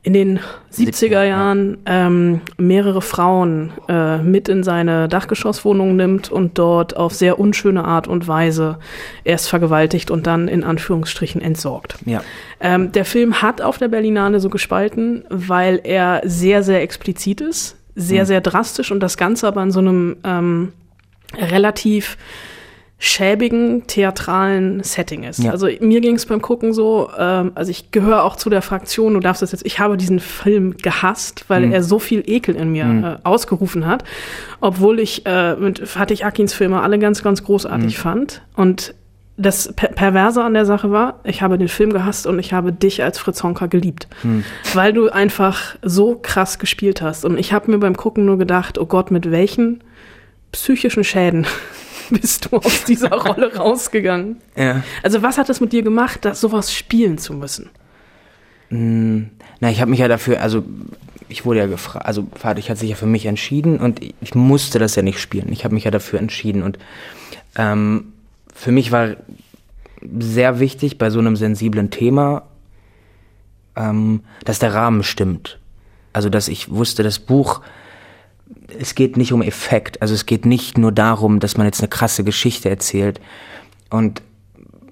in den 70er Jahren ähm, mehrere Frauen äh, mit in seine Dachgeschosswohnung nimmt und dort auf sehr unschöne Art und Weise erst vergewaltigt und dann in Anführungsstrichen entsorgt. Ja. Ähm, der Film hat auf der Berlinale so gespalten, weil er sehr, sehr explizit ist, sehr, Mhm. sehr drastisch und das Ganze aber in so einem ähm, relativ schäbigen, theatralen Setting ist. Ja. Also mir ging es beim Gucken so, ähm, also ich gehöre auch zu der Fraktion, du darfst das jetzt, ich habe diesen Film gehasst, weil Mhm. er so viel Ekel in mir Mhm. äh, ausgerufen hat, obwohl ich äh, mit Fatih Akins Filme alle ganz, ganz großartig Mhm. fand und das Per- Perverse an der Sache war, ich habe den Film gehasst und ich habe dich als Fritz Honka geliebt. Hm. Weil du einfach so krass gespielt hast. Und ich habe mir beim Gucken nur gedacht, oh Gott, mit welchen psychischen Schäden bist du aus dieser Rolle rausgegangen? Ja. Also was hat das mit dir gemacht, das sowas spielen zu müssen? Mm, Na, ich habe mich ja dafür, also ich wurde ja gefragt, also Vater, ich hat sich ja für mich entschieden und ich, ich musste das ja nicht spielen. Ich habe mich ja dafür entschieden und ähm, für mich war sehr wichtig bei so einem sensiblen Thema, ähm, dass der Rahmen stimmt. Also dass ich wusste, das Buch, es geht nicht um Effekt, also es geht nicht nur darum, dass man jetzt eine krasse Geschichte erzählt und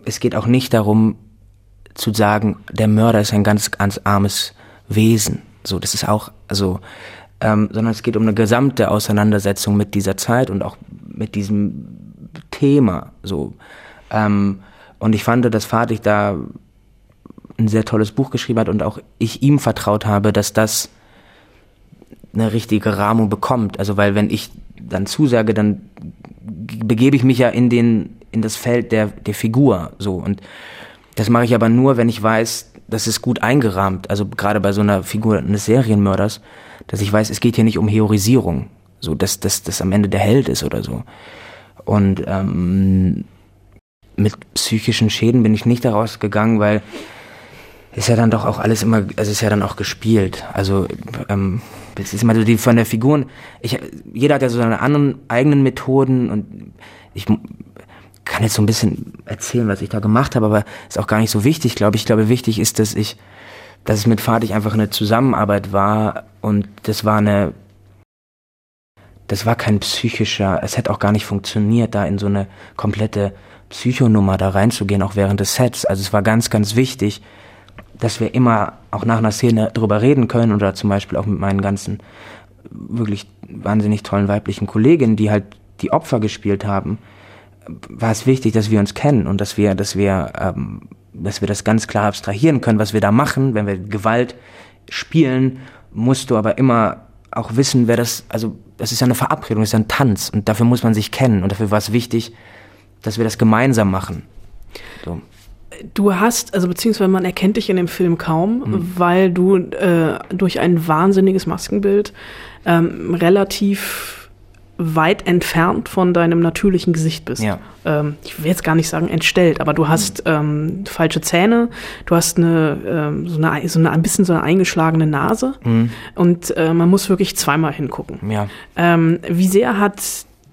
es geht auch nicht darum, zu sagen, der Mörder ist ein ganz, ganz armes Wesen. So, das ist auch, also, ähm, sondern es geht um eine gesamte Auseinandersetzung mit dieser Zeit und auch mit diesem Thema. So, ähm, und ich fand, dass Fatih da ein sehr tolles Buch geschrieben hat und auch ich ihm vertraut habe, dass das eine richtige Rahmung bekommt. Also, weil wenn ich dann zusage, dann begebe ich mich ja in den, in das Feld der, der Figur, so. Und das mache ich aber nur, wenn ich weiß, das ist gut eingerahmt. Also gerade bei so einer Figur eines Serienmörders, dass ich weiß, es geht hier nicht um Heroisierung, so dass das dass am Ende der Held ist oder so. Und ähm, mit psychischen Schäden bin ich nicht daraus gegangen, weil ist ja dann doch auch alles immer, es ist ja dann auch gespielt. Also ähm, das ist immer so die von der Figuren. Ich, jeder hat ja so seine anderen eigenen Methoden und ich kann jetzt so ein bisschen erzählen, was ich da gemacht habe, aber ist auch gar nicht so wichtig, glaube ich. Ich glaube, wichtig ist, dass ich, dass es mit Fatih einfach eine Zusammenarbeit war und das war eine, das war kein psychischer, es hätte auch gar nicht funktioniert, da in so eine komplette Psychonummer da reinzugehen, auch während des Sets. Also es war ganz, ganz wichtig, dass wir immer auch nach einer Szene drüber reden können oder zum Beispiel auch mit meinen ganzen wirklich wahnsinnig tollen weiblichen Kolleginnen, die halt die Opfer gespielt haben, war es wichtig, dass wir uns kennen und dass wir, dass wir, ähm, dass wir das ganz klar abstrahieren können, was wir da machen. Wenn wir Gewalt spielen, musst du aber immer auch wissen, wer das, also das ist ja eine Verabredung, das ist ja ein Tanz und dafür muss man sich kennen und dafür war es wichtig, dass wir das gemeinsam machen. So. Du hast, also beziehungsweise man erkennt dich in dem Film kaum, Mhm. weil du äh, durch ein wahnsinniges Maskenbild ähm, relativ weit entfernt von deinem natürlichen Gesicht bist. Ja. Ähm, ich will jetzt gar nicht sagen entstellt, aber du hast ähm, falsche Zähne, du hast eine, ähm, so eine, so eine ein bisschen so eine eingeschlagene Nase Mhm. und äh, man muss wirklich zweimal hingucken. Ja. Ähm, wie sehr hat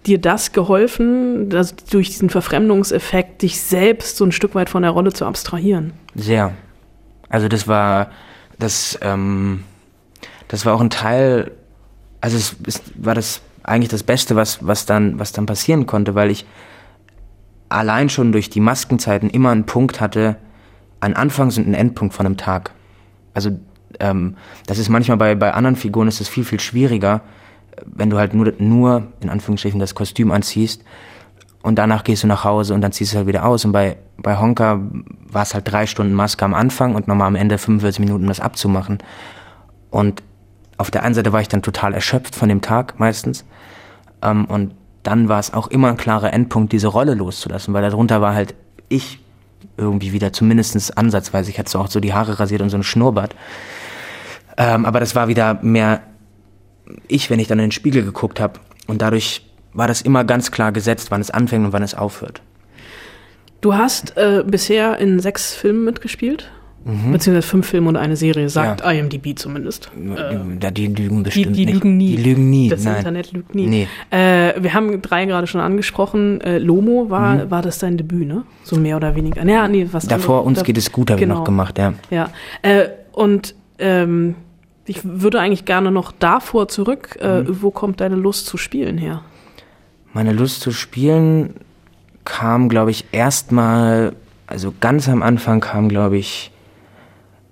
dir das geholfen, dass durch diesen Verfremdungseffekt dich selbst so ein Stück weit von der Rolle zu abstrahieren? Sehr. Also das war das, ähm, das war auch ein Teil, also es ist, war das eigentlich das Beste, was, was dann, was dann passieren konnte, weil ich allein schon durch die Maskenzeiten immer einen Punkt hatte, einen Anfangs- und einen Endpunkt von einem Tag. Also ähm, das ist manchmal bei, bei anderen Figuren ist es viel, viel schwieriger, wenn du halt nur, nur in Anführungsstrichen das Kostüm anziehst und danach gehst du nach Hause und dann ziehst du halt wieder aus. Und bei, bei Honka war es halt drei Stunden Maske am Anfang und nochmal am Ende 45 Minuten, um das abzumachen. Und auf der einen Seite war ich dann total erschöpft von dem Tag meistens. Ähm, und dann war es auch immer ein klarer Endpunkt, diese Rolle loszulassen, weil darunter war halt ich irgendwie wieder, zumindest ansatzweise. Ich hatte so auch so die Haare rasiert und so ein Schnurrbart. Ähm, aber das war wieder mehr ich, wenn ich dann in den Spiegel geguckt habe. Und dadurch war das immer ganz klar gesetzt, wann es anfängt und wann es aufhört. Du hast äh, bisher in sechs Filmen mitgespielt. Mhm. Beziehungsweise fünf Filme und eine Serie, sagt IMDb zumindest. Ja, die lügen bestimmt die, die nicht. lügen nie. Die lügen nie, Das nein. Internet lügt nie. Nee. Äh, wir haben drei gerade schon angesprochen. Äh, Lomo war, Mhm. war das dein Debüt, ne? So mehr oder weniger. Ja, nee, was Davor anderes. uns Da- geht es gut, habe ich genau. noch gemacht, ja. Ja. Äh, und ähm, ich würde eigentlich gerne noch davor zurück. Äh, Mhm. Wo kommt deine Lust zu spielen her? Meine Lust zu spielen kam, glaube ich, erstmal, also ganz am Anfang kam, glaube ich,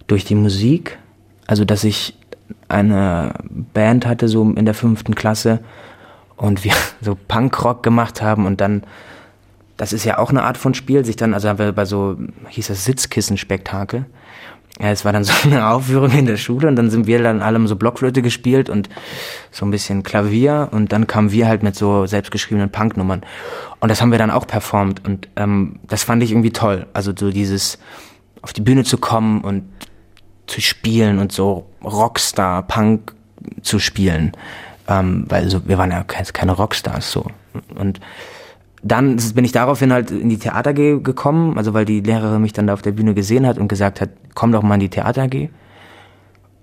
durch die Musik. Also, dass ich eine Band hatte, so in der fünften Klasse und wir so Punkrock gemacht haben und dann, das ist ja auch eine Art von Spiel, sich dann, also haben wir bei so, hieß das Sitzkissenspektakel. Ja, es war dann so eine Aufführung in der Schule und dann sind wir dann alle so Blockflöte gespielt und so ein bisschen Klavier und dann kamen wir halt mit so selbstgeschriebenen Punknummern. Und das haben wir dann auch performt und ähm, das fand ich irgendwie toll. Also so dieses auf die Bühne zu kommen und zu spielen und so Rockstar Punk zu spielen, ähm, weil so wir waren ja keine, Rockstars so. Und dann bin ich daraufhin halt in die Theater AG gekommen, also weil die Lehrerin mich dann da auf der Bühne gesehen hat und gesagt hat, komm doch mal in die Theater AG.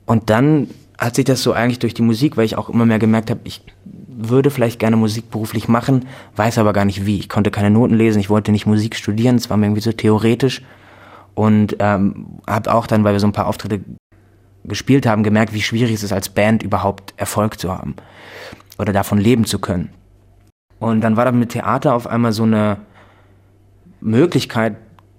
Und dann hat sich das so eigentlich durch die Musik, weil ich auch immer mehr gemerkt habe, ich würde vielleicht gerne Musik beruflich machen, weiß aber gar nicht wie. Ich konnte keine Noten lesen, ich wollte nicht Musik studieren, es war mir irgendwie so theoretisch. Und ähm, habe auch dann, weil wir so ein paar Auftritte gespielt haben, gemerkt, wie schwierig es ist, als Band überhaupt Erfolg zu haben oder davon leben zu können. Und dann war dann mit Theater auf einmal so eine Möglichkeit,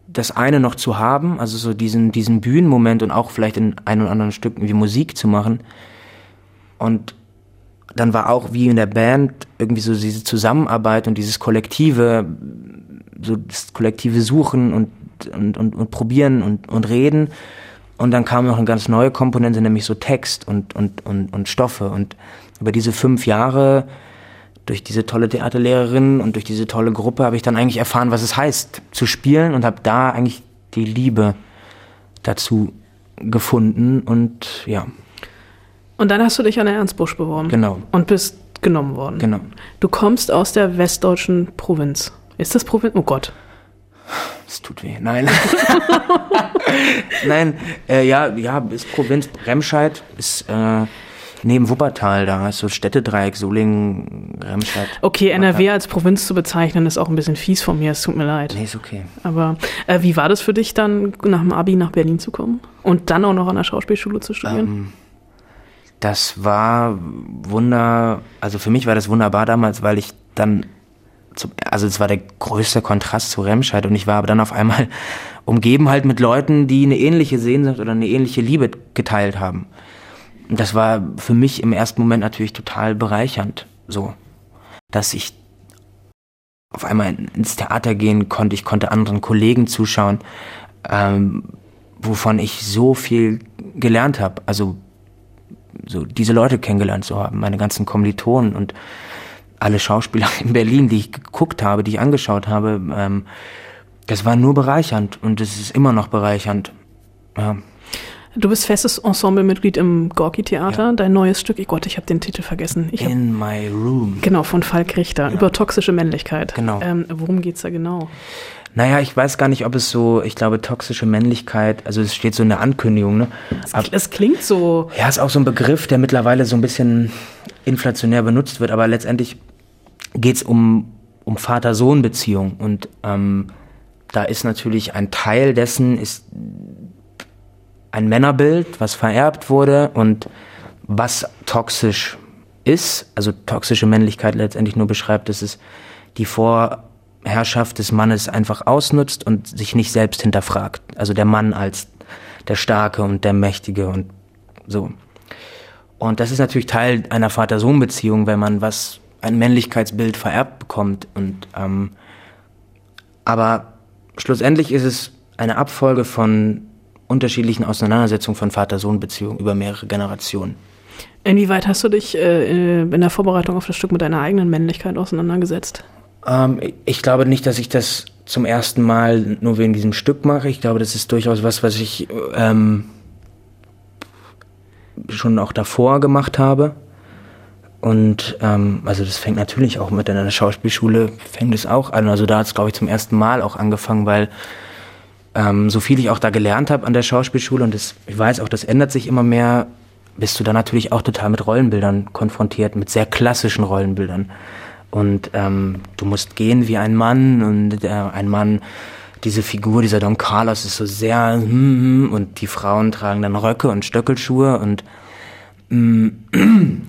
das eine noch zu haben, also so diesen, diesen Bühnenmoment und auch vielleicht in ein oder anderen Stücken wie Musik zu machen. Und dann war auch wie in der Band irgendwie so diese Zusammenarbeit und dieses kollektive, so das kollektive Suchen und, und, und, und probieren und, und reden. Und dann kam noch eine ganz neue Komponente, nämlich so Text und, und, und, und Stoffe. Und über diese fünf Jahre durch diese tolle Theaterlehrerin und durch diese tolle Gruppe habe ich dann eigentlich erfahren, was es heißt zu spielen und habe da eigentlich die Liebe dazu gefunden und ja, Und dann hast du dich an der Ernst Busch beworben. genau, Und bist genommen worden. genau. Du kommst aus der westdeutschen Provinz. Ist das Provinz? Oh Gott. Es tut weh. Nein. Nein, äh, ja, ja, ist Provinz Remscheid, ist äh, neben Wuppertal da, ist so Städtedreieck, Solingen, Remscheid. Okay, NRW als Provinz zu bezeichnen, ist auch ein bisschen fies von mir. Es tut mir leid. Nee, ist okay. Aber äh, wie war das für dich dann, nach dem Abi nach Berlin zu kommen? Und dann auch noch an der Schauspielschule zu studieren? Ähm, das war wunder, also für mich war das wunderbar damals, weil ich dann, also es war der größte Kontrast zu Remscheid und ich war aber dann auf einmal umgeben halt mit Leuten, die eine ähnliche Sehnsucht oder eine ähnliche Liebe geteilt haben. Das war für mich im ersten Moment natürlich total bereichernd, so, dass ich auf einmal ins Theater gehen konnte, ich konnte anderen Kollegen zuschauen, ähm, wovon ich so viel gelernt habe. Also so diese Leute kennengelernt zu haben, meine ganzen Kommilitonen und alle Schauspieler in Berlin, die ich geguckt habe, die ich angeschaut habe, ähm, das war nur bereichernd und es ist immer noch bereichernd. Ja. Du bist festes Ensemblemitglied im Gorki-Theater. Dein neues Stück, oh Gott, ich habe den Titel vergessen. Ich hab, In my room. genau, von Falk Richter, über toxische Männlichkeit. Genau. Ähm, worum geht's da genau? Naja, ich weiß gar nicht, ob es so, ich glaube, toxische Männlichkeit, also es steht so in der Ankündigung, ne? Aber, Es klingt so, ja, ist auch so ein Begriff, der mittlerweile so ein bisschen inflationär benutzt wird, aber letztendlich geht's um, um Vater-Sohn-Beziehung und ähm, da ist natürlich ein Teil dessen ist ein Männerbild, was vererbt wurde und was toxisch ist, also toxische Männlichkeit letztendlich nur beschreibt, dass es die Vorherrschaft des Mannes einfach ausnutzt und sich nicht selbst hinterfragt. Also der Mann als der Starke und der Mächtige und so. Und das ist natürlich Teil einer Vater-Sohn-Beziehung, wenn man was, ein Männlichkeitsbild vererbt bekommt. Und ähm, aber schlussendlich ist es eine Abfolge von unterschiedlichen Auseinandersetzungen von Vater-Sohn-Beziehungen über mehrere Generationen. inwieweit hast du dich äh, in der Vorbereitung auf das Stück mit deiner eigenen Männlichkeit auseinandergesetzt? Ähm, ich glaube nicht, dass ich das zum ersten Mal nur wegen diesem Stück mache. Ich glaube, das ist durchaus was, was ich ähm, schon auch davor gemacht habe. Und ähm, also das fängt natürlich auch mit in einer Schauspielschule, fängt es auch an. Also da hat es, glaube ich, zum ersten Mal auch angefangen, weil ähm, so viel ich auch da gelernt habe an der Schauspielschule und das, ich weiß auch, das ändert sich immer mehr, bist du da natürlich auch total mit Rollenbildern konfrontiert, mit sehr klassischen Rollenbildern. Und ähm, du musst gehen wie ein Mann und äh, ein Mann, diese Figur, dieser Don Carlos ist so sehr hm, und die Frauen tragen dann Röcke und Stöckelschuhe und mm,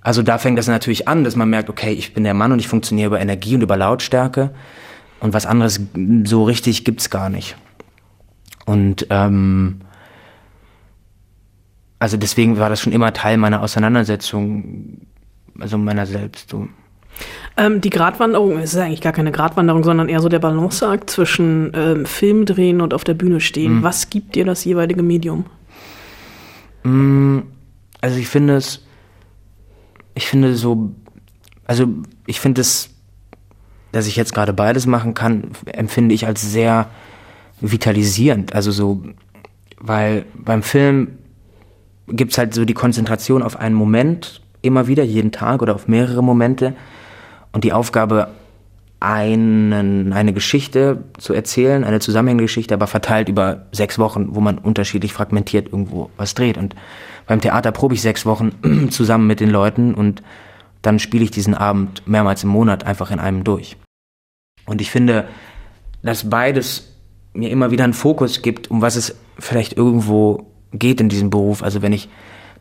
also da fängt das natürlich an, dass man merkt, okay, ich bin der Mann und ich funktioniere über Energie und über Lautstärke und was anderes so richtig gibt's gar nicht. Und ähm, also deswegen war das schon immer Teil meiner Auseinandersetzung, also meiner selbst. So. Ähm, die Gratwanderung, es ist eigentlich gar keine Gratwanderung, sondern eher so der Balanceakt zwischen ähm, Film drehen und auf der Bühne stehen. Mhm. Was gibt dir das jeweilige Medium? Mm, also ich finde es, ich finde so, also ich finde es, dass ich jetzt gerade beides machen kann, empfinde ich als sehr vitalisierend. Also so, weil beim Film gibt's halt so die Konzentration auf einen Moment immer wieder, jeden Tag oder auf mehrere Momente und die Aufgabe, einen, eine Geschichte zu erzählen, eine zusammenhängende Geschichte, aber verteilt über sechs Wochen, wo man unterschiedlich fragmentiert irgendwo was dreht. Und beim Theater probe ich sechs Wochen zusammen mit den Leuten und dann spiele ich diesen Abend mehrmals im Monat einfach in einem durch. Und ich finde, dass beides mir immer wieder einen Fokus gibt, um was es vielleicht irgendwo geht in diesem Beruf. Also wenn ich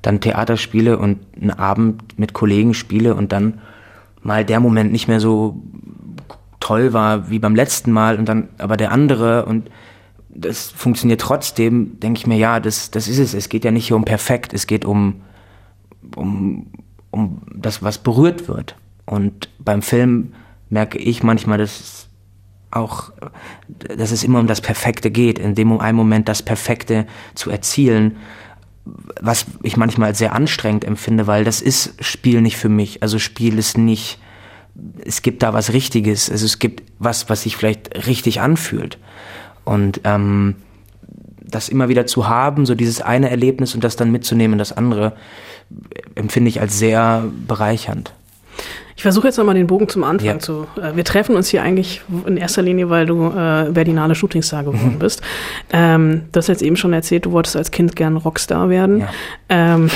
dann Theater spiele und einen Abend mit Kollegen spiele und dann mal der Moment nicht mehr so toll war wie beim letzten Mal und dann aber der andere und das funktioniert trotzdem, denke ich mir, ja, das, das ist es. Es geht ja nicht hier um perfekt, es geht um, um, um das, was berührt wird. Und beim Film merke ich manchmal, dass auch, dass es immer um das Perfekte geht, in dem einen Moment das Perfekte zu erzielen, was ich manchmal sehr anstrengend empfinde, weil das ist Spiel nicht für mich. Also Spiel ist nicht, es gibt da was Richtiges, also es gibt was, was sich vielleicht richtig anfühlt. Und ähm, das immer wieder zu haben, so dieses eine Erlebnis und das dann mitzunehmen, das andere, empfinde ich als sehr bereichernd. Ich versuche jetzt nochmal den Bogen zum Anfang ja. zu. Äh, wir treffen uns hier eigentlich in erster Linie, weil du äh, Berlinale Shootingstar geworden mhm. bist. Ähm, du hast jetzt eben schon erzählt, du wolltest als Kind gern Rockstar werden. Ja. Ähm,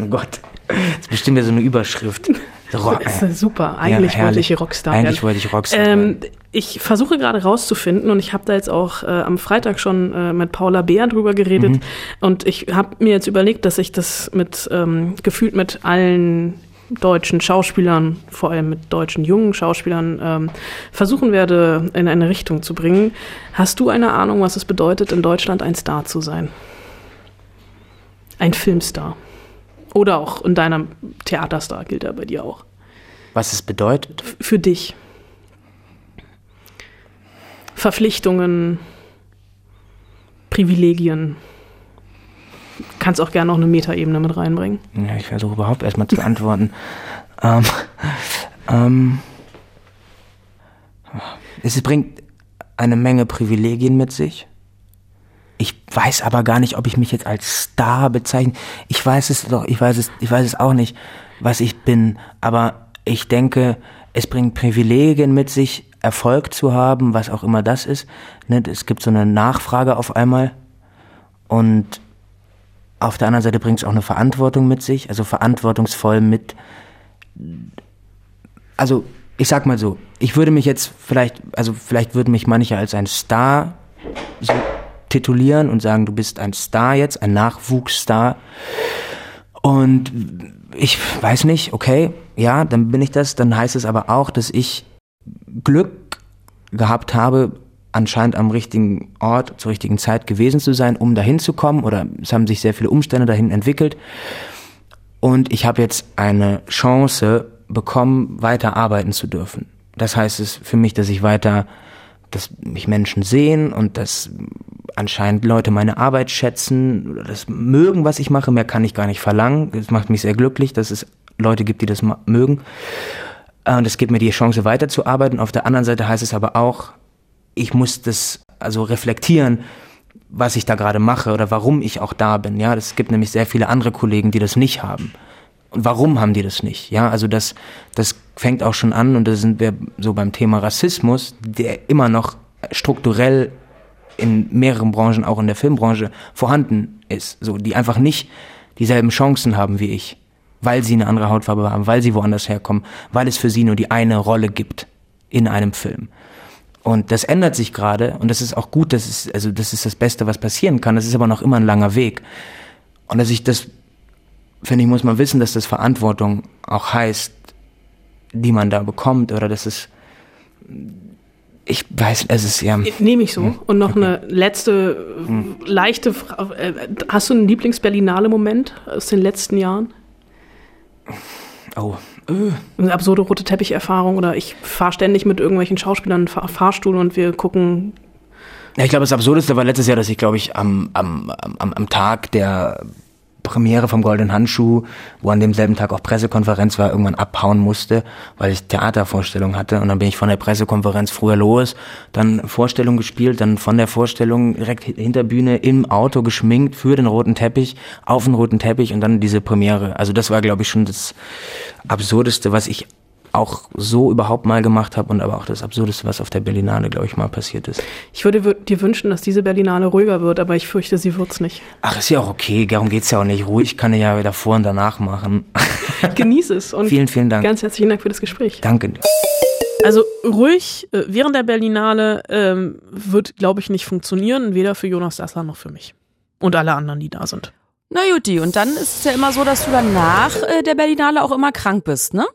oh Gott, das ist bestimmt ja so eine Überschrift. Rock, super. Eigentlich ja, wollte ich Rockstar Eigentlich werden. wollte ich Rockstar ähm, Ich versuche gerade rauszufinden und ich habe da jetzt auch äh, am Freitag schon äh, mit Paula Beer drüber geredet mhm. und ich habe mir jetzt überlegt, dass ich das mit ähm, gefühlt mit allen deutschen Schauspielern, vor allem mit deutschen jungen Schauspielern, ähm, versuchen werde, in eine Richtung zu bringen. Hast du eine Ahnung, was es bedeutet, in Deutschland ein Star zu sein? Ein Filmstar. Oder auch in deinem Theaterstar gilt er bei dir auch. Was es bedeutet? F für dich. Verpflichtungen, Privilegien kannst auch gerne noch eine Metaebene mit reinbringen. Ja, ich versuche überhaupt erstmal zu antworten. ähm, ähm, es bringt eine Menge Privilegien mit sich. Ich weiß aber gar nicht, ob ich mich jetzt als Star bezeichne. Ich weiß es doch, ich weiß es, ich weiß es auch nicht, was ich bin. Aber ich denke, es bringt Privilegien mit sich, Erfolg zu haben, was auch immer das ist. Ne, es gibt so eine Nachfrage auf einmal. Und auf der anderen Seite bringt es auch eine Verantwortung mit sich, also verantwortungsvoll mit. Also, ich sag mal so, ich würde mich jetzt vielleicht, also vielleicht würden mich manche als ein Star so titulieren und sagen, du bist ein Star jetzt, ein Nachwuchsstar. Und ich weiß nicht, okay, ja, dann bin ich das. Dann heißt es aber auch, dass ich Glück gehabt habe, anscheinend am richtigen Ort zur richtigen Zeit gewesen zu sein, um dahin zu kommen oder es haben sich sehr viele Umstände dahin entwickelt. Und ich habe jetzt eine Chance bekommen, weiter arbeiten zu dürfen. Das heißt es für mich, dass ich weiter, dass mich Menschen sehen und dass anscheinend Leute meine Arbeit schätzen das mögen, was ich mache. Mehr kann ich gar nicht verlangen. Es macht mich sehr glücklich, dass es Leute gibt, die das mögen. Und es gibt mir die Chance, weiterzuarbeiten. Auf der anderen Seite heißt es aber auch, ich muss das also reflektieren, was ich da gerade mache oder warum ich auch da bin. Ja, es gibt nämlich sehr viele andere Kollegen, die das nicht haben. Und warum haben die das nicht? Ja, also das, das fängt auch schon an und da sind wir so beim Thema Rassismus, der immer noch strukturell in mehreren Branchen, auch in der Filmbranche, vorhanden ist. So, die einfach nicht dieselben Chancen haben wie ich, weil sie eine andere Hautfarbe haben, weil sie woanders herkommen, weil es für sie nur die eine Rolle gibt in einem Film. Und das ändert sich gerade und das ist auch gut, das ist, also das ist das Beste, was passieren kann. Das ist aber noch immer ein langer Weg. Und dass ich das, finde ich, muss man wissen, dass das Verantwortung auch heißt, die man da bekommt oder dass es, ich weiß, es ist ja. Nehme ich so. Und noch eine letzte leichte Frage. Äh, Hast du einen Lieblings-Berlinale-Moment aus den letzten Jahren? Oh, Eine absurde rote Teppicherfahrung oder ich fahre ständig mit irgendwelchen Schauspielern Fahr Fahrstuhl und wir gucken. Ja, ich glaube, das Absurdeste war letztes Jahr, dass ich, glaube ich, am, am, am, am Tag der Premiere vom Goldenen Handschuh, wo an demselben Tag auch Pressekonferenz war, irgendwann abhauen musste, weil ich Theatervorstellung hatte. Und dann bin ich von der Pressekonferenz früher los, dann Vorstellung gespielt, dann von der Vorstellung direkt hinter Bühne im Auto geschminkt für den roten Teppich, auf den roten Teppich und dann diese Premiere. Also das war, glaube ich, schon das Absurdeste, was ich auch so überhaupt mal gemacht habe und aber auch das Absurdeste, was auf der Berlinale, glaube ich, mal passiert ist. Ich würde wür- dir wünschen, dass diese Berlinale ruhiger wird, aber ich fürchte, sie wird's nicht. Ach, ist ja auch okay, darum geht's ja auch nicht. Ruhig kann ich ja davor und danach machen. Genieße es und Vielen, vielen Dank. ganz herzlichen Dank für das Gespräch. Danke. Also ruhig äh, während der Berlinale ähm, wird, glaube ich, nicht funktionieren, weder für Jonas Dassler noch für mich. Und alle anderen, die da sind. Na Juti, und dann ist es ja immer so, dass du danach äh, der Berlinale auch immer krank bist, ne?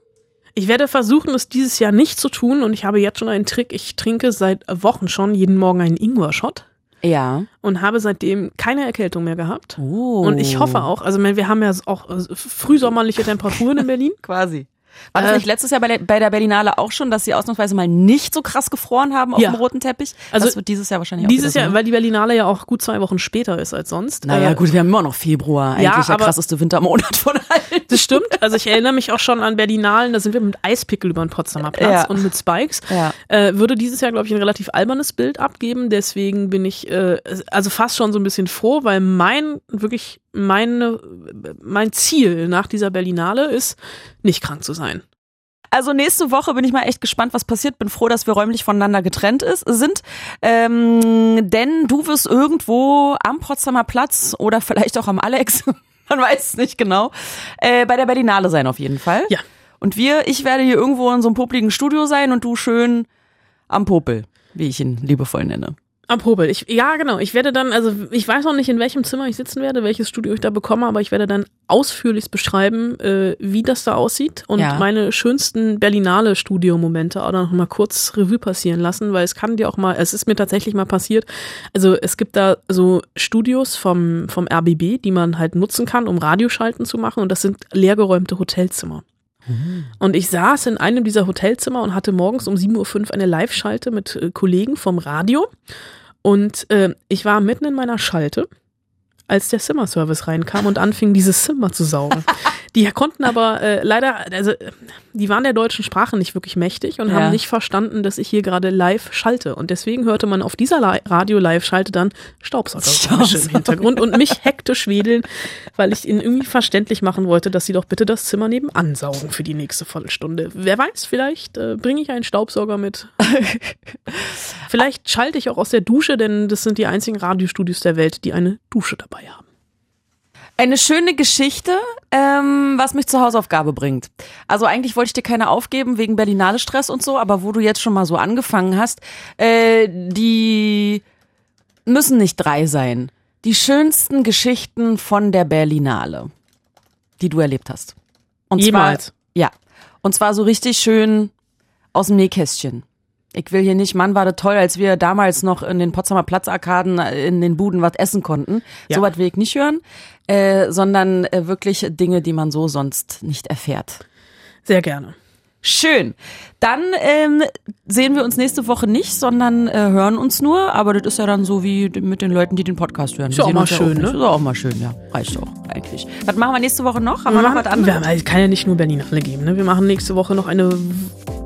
Ich werde versuchen, es dieses Jahr nicht zu tun und ich habe jetzt schon einen Trick. Ich trinke seit Wochen schon jeden Morgen einen Ingwer-Shot Ja. und habe seitdem keine Erkältung mehr gehabt. Oh. Und ich hoffe auch, also wir haben ja auch äh, frühsommerliche Temperaturen in Berlin. Quasi. War das Äh, nicht letztes Jahr bei der, bei der Berlinale auch schon, dass sie ausnahmsweise mal nicht so krass gefroren haben auf Ja. dem roten Teppich? Also das wird dieses Jahr wahrscheinlich auch Dieses Jahr, ne? weil die Berlinale ja auch gut zwei Wochen später ist als sonst. Naja, Äh, gut, wir haben immer noch Februar. Eigentlich Ja, der krasseste Wintermonat von allen. Das stimmt. Also ich erinnere mich auch schon an Berlinalen, da sind wir mit Eispickel über den Potsdamer Platz Ja. und mit Spikes. Ja. Äh, würde dieses Jahr, glaube ich, ein relativ albernes Bild abgeben. Deswegen bin ich äh, also fast schon so ein bisschen froh, weil mein, wirklich meine, mein Ziel nach dieser Berlinale ist, nicht krank zu sein. Also nächste Woche bin ich mal echt gespannt, was passiert. Bin froh, dass wir räumlich voneinander getrennt ist, sind. Ähm, denn du wirst irgendwo am Potsdamer Platz oder vielleicht auch am Alex, man weiß es nicht genau, äh, bei der Berlinale sein auf jeden Fall. Ja. Und wir, ich werde hier irgendwo in so einem popligen Studio sein und du schön am Popel, wie ich ihn liebevoll nenne. Am Popel. Ich, ja, genau. Ich werde dann, also ich weiß noch nicht, in welchem Zimmer ich sitzen werde, welches Studio ich da bekomme, aber ich werde dann ausführlichst beschreiben, äh, wie das da aussieht und Ja. meine schönsten Berlinale Studio-Momente auch noch mal kurz Revue passieren lassen, weil es kann dir auch mal, es ist mir tatsächlich mal passiert. Also es gibt da so Studios vom, vom RBB, die man halt nutzen kann, um Radioschalten zu machen und das sind leergeräumte Hotelzimmer. Und ich saß in einem dieser Hotelzimmer und hatte morgens um 7.05 Uhr eine Live-Schalte mit äh, Kollegen vom Radio. Und äh, ich war mitten in meiner Schalte, als der Zimmerservice reinkam und anfing, dieses Zimmer zu saugen. Die konnten aber äh, leider, also die waren der deutschen Sprache nicht wirklich mächtig und Ja. haben nicht verstanden, dass ich hier gerade live schalte. Und deswegen hörte man auf dieser Li- Radio-Live-Schalte dann Staubsaugergeräusche im Hintergrund und mich hektisch wedeln, weil ich ihnen irgendwie verständlich machen wollte, dass sie doch bitte das Zimmer nebenan saugen für die nächste Viertelstunde. Wer weiß, vielleicht äh, bringe ich einen Staubsauger mit. vielleicht schalte ich auch aus der Dusche, denn das sind die einzigen Radiostudios der Welt, die eine Dusche dabei haben. Eine schöne Geschichte, ähm, was mich zur Hausaufgabe bringt. Also eigentlich wollte ich dir keine aufgeben wegen Berlinale Stress und so, aber wo du jetzt schon mal so angefangen hast, äh, die müssen nicht drei sein. Die schönsten Geschichten von der Berlinale, die du erlebt hast. Und Jemals. zwar ja, und zwar so richtig schön aus dem Nähkästchen. Ich will hier nicht, Mann, war das toll, als wir damals noch in den Potsdamer Platzarkaden äh, in den Buden was essen konnten. Ja. So was will ich nicht hören, äh, sondern äh, wirklich Dinge, die man so sonst nicht erfährt. Sehr gerne. Schön. Dann ähm, sehen wir uns nächste Woche nicht, sondern äh, hören uns nur. Aber das ist ja dann so wie mit den Leuten, die den Podcast hören. Ist Wir ja auch mal schön, nicht. ne? Ist auch mal schön, ja. Reicht doch eigentlich. Was machen wir nächste Woche noch? Haben wir, Wir noch was machen, wir, anderes? haben- es kann ja nicht nur Berlinale geben. Ne? Wir machen nächste Woche noch eine.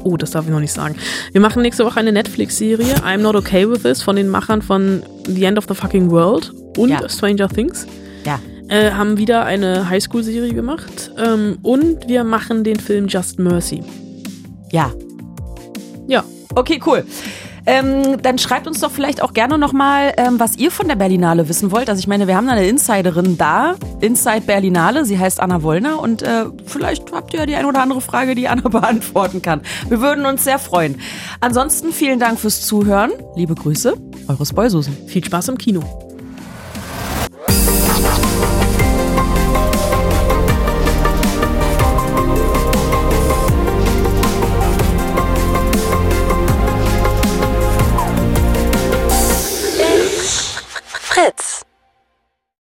Oh, das darf ich noch nicht sagen. Wir machen nächste Woche eine Netflix-Serie, I'm Not Okay With This, von den Machern von The End of the Fucking World und Ja. Stranger Things. Ja. Äh, haben wieder eine Highschool-Serie gemacht ähm, und wir machen den Film Just Mercy. Ja. Ja. Okay, cool. Ähm, dann schreibt uns doch vielleicht auch gerne nochmal, ähm, was ihr von der Berlinale wissen wollt. Also ich meine, wir haben da eine Insiderin da, Inside Berlinale, sie heißt Anna Wollner und äh, vielleicht habt ihr ja die eine oder andere Frage, die Anna beantworten kann. Wir würden uns sehr freuen. Ansonsten vielen Dank fürs Zuhören. Liebe Grüße, eure Spoilsusen. Viel Spaß im Kino. Fritz.